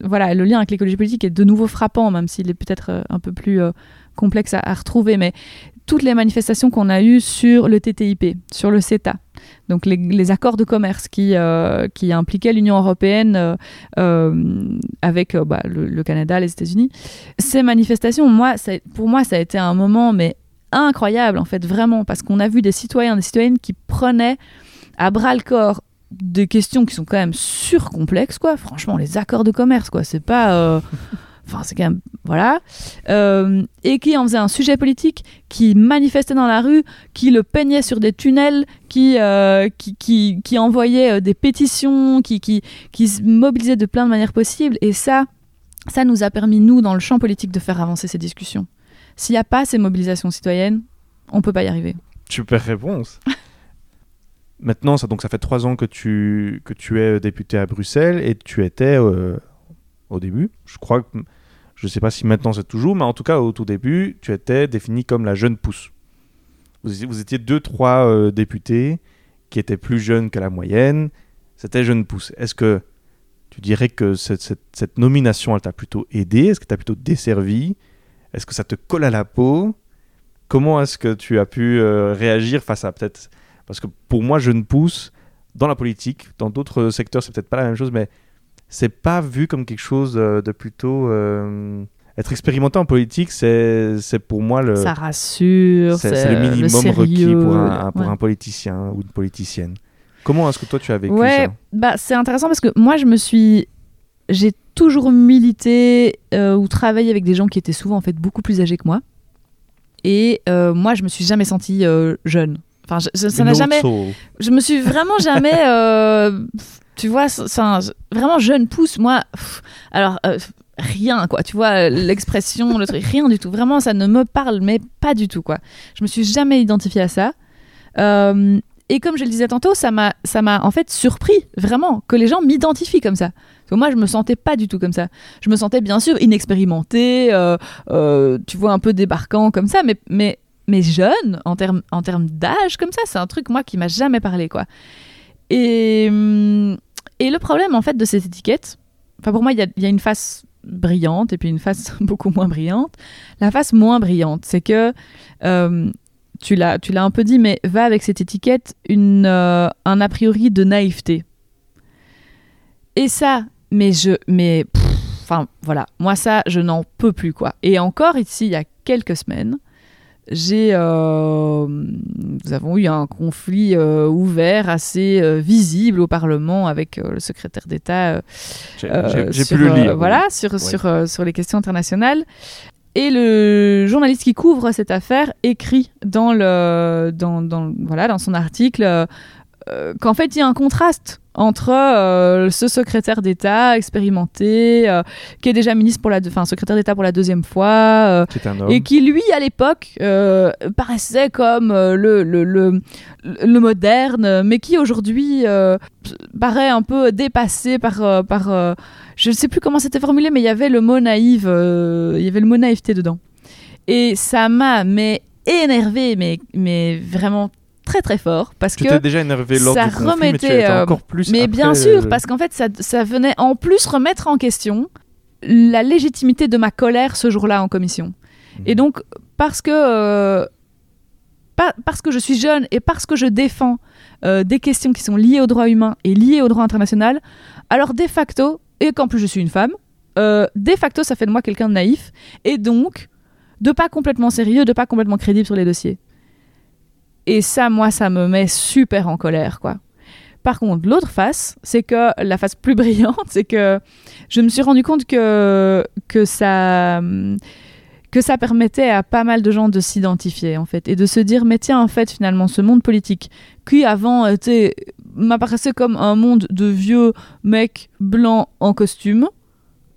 voilà, le lien avec l'écologie politique est de nouveau frappant, même s'il est peut-être un peu plus complexe à, retrouver, mais toutes les manifestations qu'on a eues sur le TTIP, sur le CETA, donc les, accords de commerce qui, qui impliquaient l'Union européenne avec bah, le, Canada, les États-Unis. Ces manifestations, moi, pour moi, ça a été un moment mais incroyable en fait, vraiment, parce qu'on a vu des citoyens, des citoyennes qui prenaient à bras le corps des questions qui sont quand même surcomplexes, quoi. Franchement, les accords de commerce, quoi, c'est pas. euh, Enfin, c'est quand même. Voilà. Euh, et qui en faisait un sujet politique, qui manifestait dans la rue, qui le peignait sur des tunnels, qui, euh, qui, qui, qui envoyait euh, des pétitions, qui, qui, qui se mobilisait de plein de manières possibles. Et ça, ça nous a permis, nous, dans le champ politique, de faire avancer ces discussions. S'il n'y a pas ces mobilisations citoyennes, on peut pas y arriver. Super réponse. Maintenant, ça, donc, ça fait trois ans que tu, que tu es député à Bruxelles et tu étais euh, au début, je crois que, je ne sais pas si maintenant c'est toujours, mais en tout cas au tout début, tu étais défini comme la jeune pousse. Vous, étiez- vous étiez deux, trois euh, députés qui étaient plus jeunes que la moyenne, c'était jeune pousse. Est-ce que tu dirais que cette, cette- cette nomination, elle t'a plutôt aidé? Est-ce que t'as plutôt desservi Est-ce que ça te colle à la peau? Comment est-ce que tu as pu euh, réagir face à peut-être parce que pour moi jeune pousse dans la politique, dans d'autres secteurs c'est peut-être pas la même chose, mais c'est pas vu comme quelque chose euh, de plutôt euh, être expérimenté en politique, c'est c'est pour moi le ça rassure, c'est le minimum requis pour un, pour ouais. un politicien ou une politicienne. Comment est-ce que toi tu as vécu Ouais, ça? bah c'est intéressant parce que moi je me suis, j'ai toujours milité euh, ou travaillé avec des gens qui étaient souvent en fait beaucoup plus âgés que moi. Et euh, moi je me suis jamais sentie euh, jeune. Enfin, je- je- ça n'a jamais. Je me suis vraiment jamais, tu vois, c'est- c'est un- vraiment jeune pousse. Moi, pff, alors rien quoi. Tu vois l'expression, le truc, rien du tout. Vraiment, ça ne me parle mais pas du tout quoi. Je me suis jamais identifiée à ça. Euh, et comme je le disais tantôt, ça m'a, ça m'a en fait surpris vraiment que les gens m'identifient comme ça. Parce que moi, je me sentais pas du tout comme ça. Je me sentais bien sûr inexpérimentée, euh, euh, tu vois, un peu débarquant comme ça, mais, mais, mais jeune en termes en termes d'âge comme ça, c'est un truc moi qui m'a jamais parlé quoi. Et, hum, et le problème en fait de cette étiquette, enfin pour moi, il y a, y a une face brillante et puis une face beaucoup moins brillante. La face moins brillante, c'est que euh, tu l'as, tu l'as un peu dit, mais va avec cette étiquette une, euh, un a priori de naïveté. Et ça, mais je, mais, enfin voilà, moi ça, je n'en peux plus quoi. Et encore ici, il y a quelques semaines, j'ai, euh, nous avons eu un conflit euh, ouvert assez euh, visible au Parlement avec le secrétaire d'État. J'ai pu le lire. voilà, sur, sur, sur les questions internationales. Et le journaliste qui couvre cette affaire écrit dans, le, dans, dans, voilà, dans son article euh, euh, qu'en fait, il y a un contraste entre euh, ce secrétaire d'État expérimenté, euh, qui est déjà ministre pour la, enfin, secrétaire d'État pour la deuxième fois, euh, et qui lui à l'époque paraissait comme le, le, le, le moderne mais qui aujourd'hui paraît un peu dépassé par par je ne sais plus comment c'était formulé mais il y avait le mot naïf euh, il y avait le mot naïveté dedans et ça m'a mais énervé mais mais vraiment très très fort parce Tu que déjà énervé lors ça du conflit, mais tu remettait, euh, encore plus mais bien sûr, euh, parce qu'en fait, ça, ça venait en plus remettre en question la légitimité de ma colère ce jour-là en commission. Mhm. Et donc, parce que, euh, pa- parce que je suis jeune et parce que je défends euh, des questions qui sont liées au droit humain et liées au droit international, alors de facto, et qu'en plus je suis une femme, euh, de facto, ça fait de moi quelqu'un de naïf, et donc de pas complètement sérieux, de pas complètement crédible sur les dossiers. Et ça, moi, ça me met super en colère, quoi. Par contre, l'autre face, c'est que la face plus brillante, c'est que je me suis rendu compte que, que ça que ça permettait à pas mal de gens de s'identifier en fait et de se dire mais tiens en fait finalement ce monde politique qui avant était m'apparaissait comme un monde de vieux mecs blancs en costume.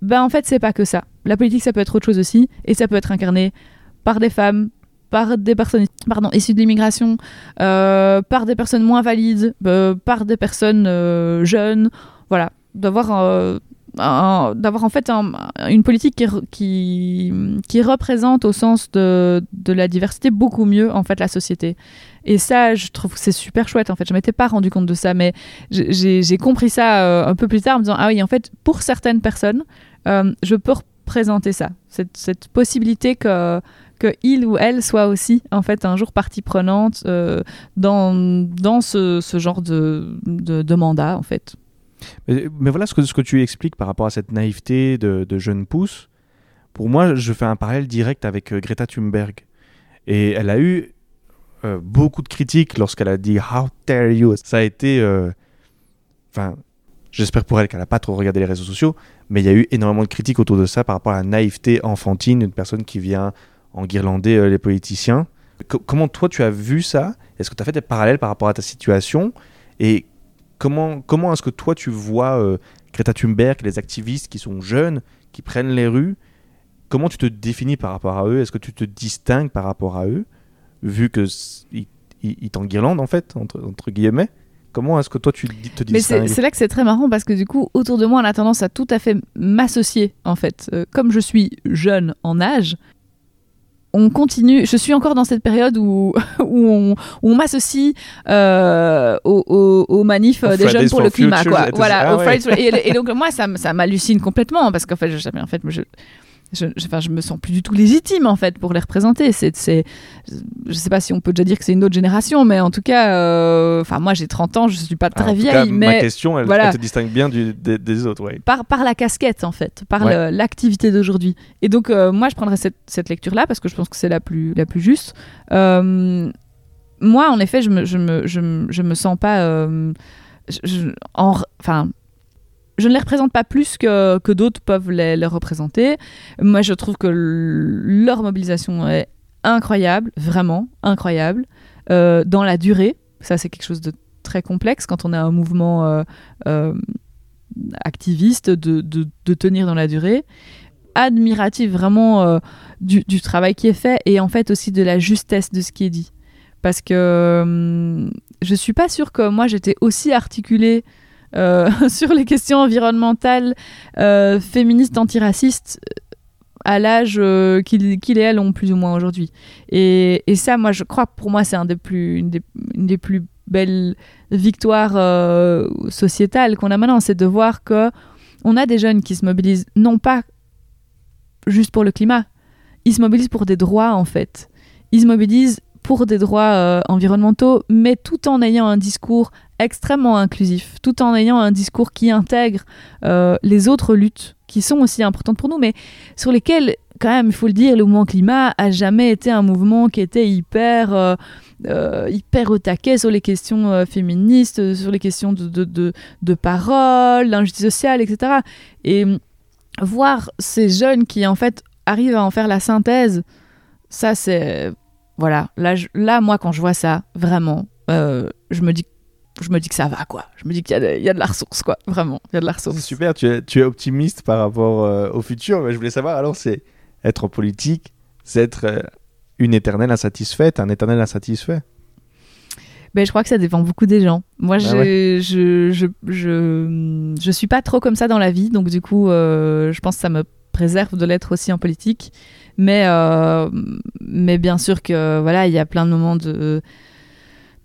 Ben en fait c'est pas que ça. La politique ça peut être autre chose aussi et ça peut être incarné par des femmes par des personnes pardon, issues de l'immigration, euh, par des personnes moins valides, euh, par des personnes euh, jeunes. Voilà, d'avoir d'avoir en fait une politique qui, qui, représente au sens de, de, la diversité beaucoup mieux en fait la société. Et ça, je trouve que c'est super chouette en fait. Je m'étais pas rendu compte de ça, mais j'ai compris ça un peu plus tard en me disant ah oui en fait pour certaines personnes, je peux représenter ça, cette, cette possibilité que que ou elle soit aussi en fait un jour partie prenante euh, dans, dans ce, ce genre de, de, mandat en fait. Mais, voilà ce que, ce que tu expliques par rapport à cette naïveté de, de jeune pousse. Pour moi, je fais un parallèle direct avec euh, Greta Thunberg. Et elle a eu euh, beaucoup de critiques lorsqu'elle a dit How dare you? Ça a été. Enfin, j'espère pour elle qu'elle n'a pas trop regardé les réseaux sociaux, mais il y a eu énormément de critiques autour de ça par rapport à la naïveté enfantine d'une personne qui vient en euh, les politiciens. comment toi tu as vu ça? Est-ce que tu as fait des parallèles par rapport à ta situation? Et comment, comment est-ce que toi tu vois euh, Greta Thunberg, les activistes qui sont jeunes, qui prennent les rues Comment tu te définis par rapport à eux? Est-ce que tu te distingues par rapport à eux Vu que ils t'enguirlandent en fait, entre, entre guillemets? Comment est-ce que toi tu te dis Mais c'est là que c'est très marrant parce que du coup, autour de moi, on a tendance à tout à fait m'associer en fait. Euh, comme je suis jeune en âge, on continue. Je suis encore dans cette période où, où on, m'associe euh, aux, manifs des jeunes pour le climat. Quoi. Voilà, ah et, donc moi, ça, ça m'hallucine complètement parce qu'en fait, je, en fait, je, je, enfin, je me sens plus du tout légitime en fait pour les représenter. C'est, c'est, je sais pas si on peut déjà dire que c'est une autre génération, mais en tout cas, euh, enfin moi j'ai 30 ans, je suis pas très vieille. mais ma question, elle, te distingue bien du, des, autres, ouais. Par, par la casquette en fait, par l'activité d'aujourd'hui. Et donc euh, moi je prendrais cette, cette lecture là parce que je pense que c'est la plus la plus juste. Euh, moi en effet, je me je me je me, je me sens pas enfin je ne les représente pas plus que, que d'autres peuvent les, représenter. Moi, je trouve que leur mobilisation est incroyable, vraiment incroyable, euh, dans la durée. Ça, c'est quelque chose de très complexe quand on a un mouvement euh, euh, activiste de, de, tenir dans la durée. Admiratif vraiment du, travail qui est fait et en fait aussi de la justesse de ce qui est dit. Parce que hum, je suis pas sûre que moi j'étais aussi articulée sur les questions environnementales, euh, féministes, antiracistes, à l'âge euh, qu'ils et elles ont plus ou moins aujourd'hui. Et, ça, moi, je crois, pour moi, c'est un des plus, une, des, une des plus belles victoires sociétales qu'on a maintenant, c'est de voir que on a des jeunes qui se mobilisent non pas juste pour le climat, ils se mobilisent pour des droits en fait. Ils se mobilisent pour des droits environnementaux, mais tout en ayant un discours extrêmement inclusif, tout en ayant un discours qui intègre euh, les autres luttes qui sont aussi importantes pour nous, mais sur lesquelles, quand même, il faut le dire, le mouvement climat a jamais été un mouvement qui était hyper, euh, euh, hyper au taquet sur les questions féministes, sur les questions de, de, de, de parole, d'injustice sociale, etc. Et voir ces jeunes qui, en fait, arrivent à en faire la synthèse, ça, c'est... Voilà, là, là, moi, quand je vois ça, vraiment, je me dis je me dis que ça va, quoi. Je me dis qu'il y, y, a de la ressource, quoi. Vraiment, il y a de la ressource. Super, tu es, tu es optimiste par rapport euh, au futur. Mais je voulais savoir, alors, c'est être en politique, c'est être euh, une éternelle insatisfaite, un éternel insatisfait ben, je crois que ça dépend beaucoup des gens. Moi, bah je, je, je, je, je, suis pas trop comme ça dans la vie, donc du coup, euh, je pense que ça me préserve de l'être aussi en politique. Mais, mais bien sûr que voilà, il y a plein de moments de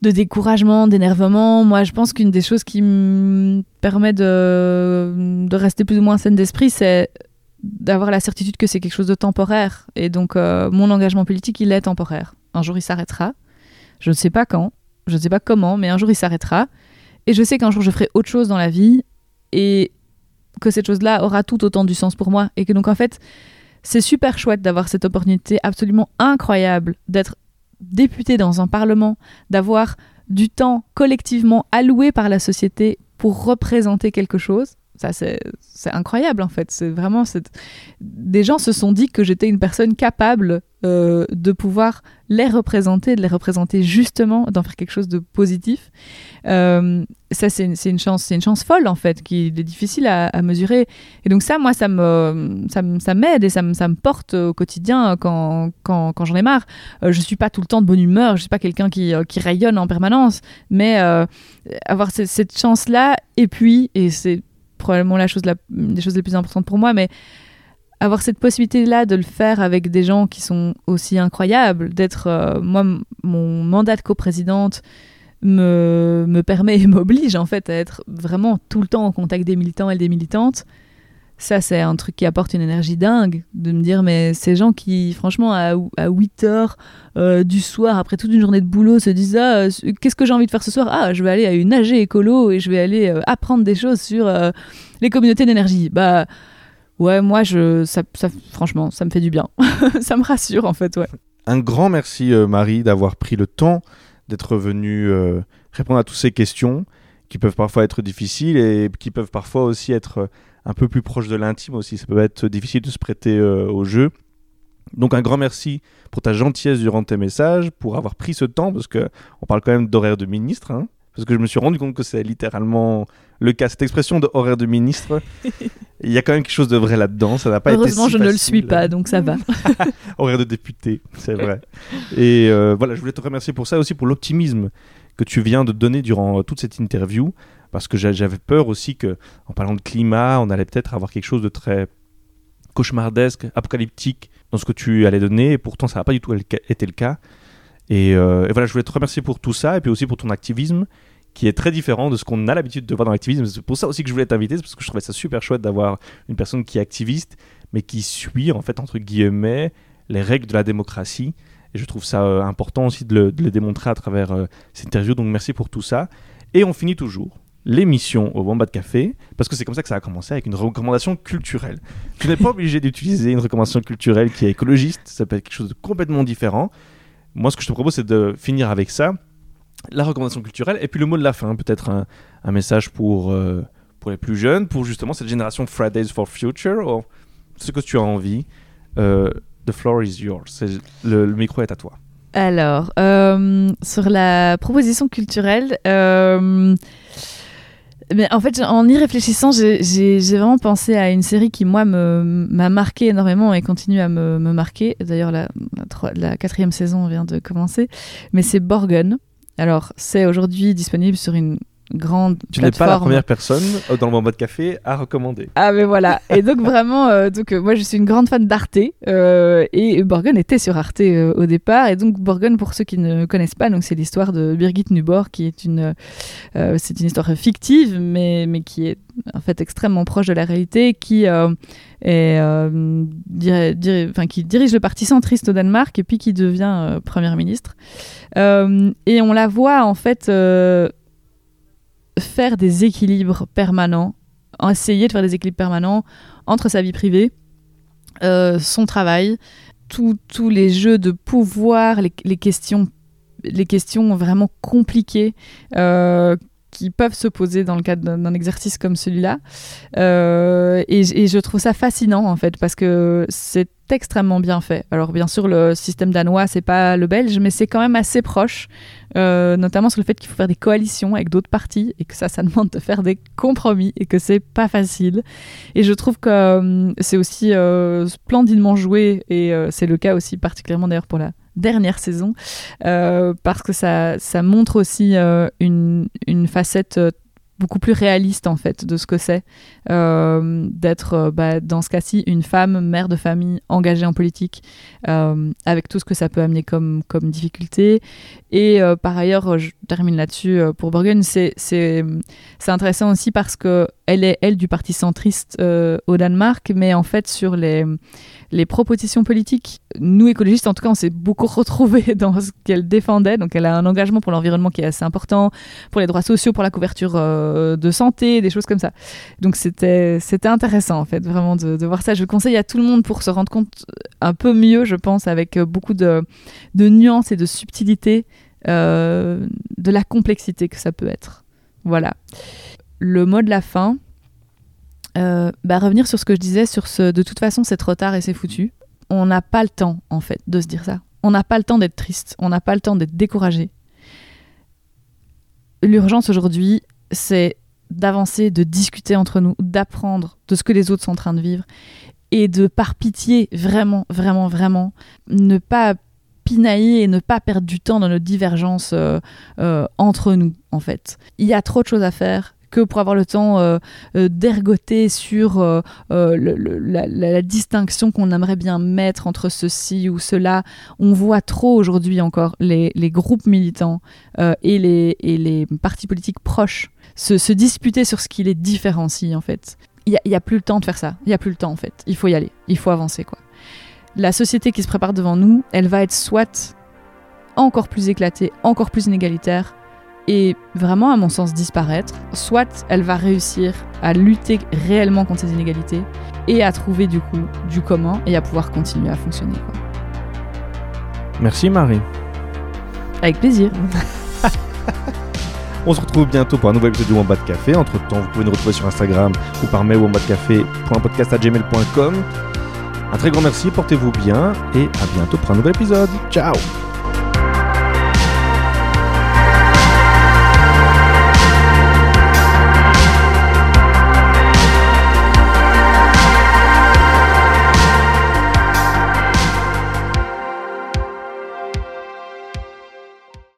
de découragement, d'énervement. Moi, je pense qu'une des choses qui me permet de, de rester plus ou moins saine d'esprit, c'est d'avoir la certitude que c'est quelque chose de temporaire. Et donc, euh, mon engagement politique, il est temporaire. Un jour, il s'arrêtera. Je ne sais pas quand, je ne sais pas comment, mais un jour, il s'arrêtera. Et je sais qu'un jour, je ferai autre chose dans la vie et que cette chose-là aura tout autant du sens pour moi. Et que donc, en fait, c'est super chouette d'avoir cette opportunité absolument incroyable d'être député dans un parlement, d'avoir du temps collectivement alloué par la société pour représenter quelque chose. Ça, c'est incroyable en fait. C'est vraiment. Des gens se sont dit que j'étais une personne capable euh, de pouvoir les représenter, de les représenter justement, d'en faire quelque chose de positif. Euh, ça, c'est une, chance, c'est une chance folle en fait, qui est difficile à, mesurer. Et donc ça, moi, ça me, ça, m'aide et ça me, ça me porte au quotidien quand, quand, j'en ai marre. Euh, je suis pas tout le temps de bonne humeur, je suis pas quelqu'un qui, qui rayonne en permanence, mais avoir cette, cette chance-là, et puis, et c'est probablement la chose la, des choses les plus importantes pour moi, mais avoir cette possibilité-là de le faire avec des gens qui sont aussi incroyables, d'être, euh, moi, mon mandat de coprésidente me, me permet et m'oblige en fait à être vraiment tout le temps en contact des militants et des militantes. Ça, c'est un truc qui apporte une énergie dingue, de me dire, mais ces gens qui, franchement, à, à 8 heures euh, du soir, après toute une journée de boulot, se disent, ah, qu'est-ce que j'ai envie de faire ce soir? Ah, je vais aller à une AG écolo et je vais aller euh, apprendre des choses sur les communautés d'énergie. Bah, ouais, moi, je, ça, franchement, ça me fait du bien. ça me rassure, en fait, ouais. Un grand merci, euh, Marie, d'avoir pris le temps d'être venue euh, répondre à toutes ces questions qui peuvent parfois être difficiles et qui peuvent parfois aussi être euh, un peu plus proches de l'intime aussi. Ça peut être difficile de se prêter au jeu. Donc un grand merci pour ta gentillesse durant tes messages, pour avoir pris ce temps, parce que on parle quand même d'horaire de ministre, hein, parce que je me suis rendu compte que c'est littéralement le cas. Cette expression de horaire de ministre, il y a quand même quelque chose de vrai là-dedans. Ça n'a pas Heureusement, été je ne le suis pas, donc ça va. horaire de député, c'est vrai. Et euh, voilà, je voulais te remercier pour ça, aussi pour l'optimisme que tu viens de donner durant toute cette interview, parce que j'avais peur aussi que, en parlant de climat, on allait peut-être avoir quelque chose de très cauchemardesque, apocalyptique dans ce que tu allais donner, et pourtant ça n'a pas du tout été le cas. Euh, et, voilà, je voulais te remercier pour tout ça et puis aussi pour ton activisme qui est très différent de ce qu'on a l'habitude de voir dans l'activisme. C'est pour ça aussi que je voulais t'inviter, parce que je trouvais ça super chouette d'avoir une personne qui est activiste, mais qui suit, en fait, entre guillemets, les règles de la démocratie. Et je trouve ça euh, important aussi de le, démontrer à travers euh, cette interview. Donc merci pour tout ça. Et on finit toujours l'émission au Bomba de Café, parce que c'est comme ça que ça a commencé, avec une recommandation culturelle. Tu n'es pas obligé d'utiliser une recommandation culturelle qui est écologiste, ça peut être quelque chose de complètement différent. Moi, ce que je te propose, c'est de finir avec ça, la recommandation culturelle, et puis le mot de la fin, peut-être un, message pour, euh, pour les plus jeunes, pour justement cette génération Fridays for Future, ou ce que tu as envie. Euh, the floor is yours. Le, le, micro est à toi. Alors, euh, sur la proposition culturelle, mais en fait, en y réfléchissant, j'ai vraiment pensé à une série qui, moi, m'a marqué énormément et continue à me, me marquer. D'ailleurs, la, la, quatrième saison vient de commencer. Mais c'est Borgen. Alors, c'est aujourd'hui disponible sur une grande tu n'es pas la première personne euh, dans le mode café à recommander. Ah mais voilà. Et donc vraiment, euh, donc euh, moi je suis une grande fan d'Arte et Borgen était sur Arte au départ. Et donc Borgen, pour ceux qui ne connaissent pas, donc c'est l'histoire de Birgit Nubor qui est une, c'est une histoire fictive mais mais qui est en fait extrêmement proche de la réalité, qui est, enfin, qui dirige le parti centriste au Danemark et puis qui devient première ministre. et on la voit en fait faire des équilibres permanents, essayer de faire des équilibres permanents entre sa vie privée, euh, son travail, tous les jeux de pouvoir, les, questions, les questions vraiment compliquées euh, qui peuvent se poser dans le cadre d'un exercice comme celui-là. Euh, et, je trouve ça fascinant en fait parce que c'est extrêmement bien fait. Alors bien sûr le système danois c'est pas le belge mais c'est quand même assez proche. Euh, notamment sur le fait qu'il faut faire des coalitions avec d'autres partis et que ça, ça demande de faire des compromis et que c'est pas facile. Et je trouve que euh, c'est aussi splendidement joué et c'est le cas aussi particulièrement d'ailleurs pour la dernière saison parce que ça, ça montre aussi une, une facette beaucoup plus réaliste en fait de ce que c'est euh, d'être euh, bah, dans ce cas-ci une femme mère de famille engagée en politique euh, avec tout ce que ça peut amener comme, comme difficulté. Et par ailleurs je termine là-dessus pour Borgen c'est intéressant aussi parce que elle est elle du parti centriste au Danemark mais en fait sur les les propositions politiques, nous écologistes en tout cas, on s'est beaucoup retrouvés dans ce qu'elle défendait. Donc elle a un engagement pour l'environnement qui est assez important, pour les droits sociaux, pour la couverture euh, de santé, des choses comme ça. Donc c'était intéressant en fait vraiment de, voir ça. Je conseille à tout le monde pour se rendre compte un peu mieux, je pense, avec beaucoup de, de nuances et de subtilité euh, de la complexité que ça peut être. Voilà. Le mot de la fin, Euh, bah, revenir sur ce que je disais, sur ce de toute façon c'est trop tard et c'est foutu. On n'a pas le temps en fait de se dire ça. On n'a pas le temps d'être triste, on n'a pas le temps d'être découragé. L'urgence aujourd'hui, c'est d'avancer, de discuter entre nous, d'apprendre de ce que les autres sont en train de vivre et de par pitié, vraiment, vraiment, vraiment, ne pas pinailler et ne pas perdre du temps dans nos divergences euh, euh, entre nous, en fait. Il y a trop de choses à faire que pour avoir le temps euh, d'ergoter sur la, distinction qu'on aimerait bien mettre entre ceci ou cela. On voit trop aujourd'hui encore les, groupes militants et, les, partis politiques proches se, se disputer sur ce qui les différencie en fait. Il n'y a, a, plus le temps de faire ça. Il n'y a plus le temps en fait. Il faut y aller. Il faut avancer quoi. La société qui se prépare devant nous, elle va être soit encore plus éclatée, encore plus inégalitaire, et vraiment, à mon sens, disparaître, soit elle va réussir à lutter réellement contre ces inégalités et à trouver du coup du comment et à pouvoir continuer à fonctionner. Quoi. Merci Marie. Avec plaisir. On se retrouve bientôt pour un nouvel épisode du Wombat Café. Entre temps, vous pouvez nous retrouver sur Instagram ou par mail wombatcafé.podcast.gmail.com. Un très grand merci, portez-vous bien et à bientôt pour un nouvel épisode. Ciao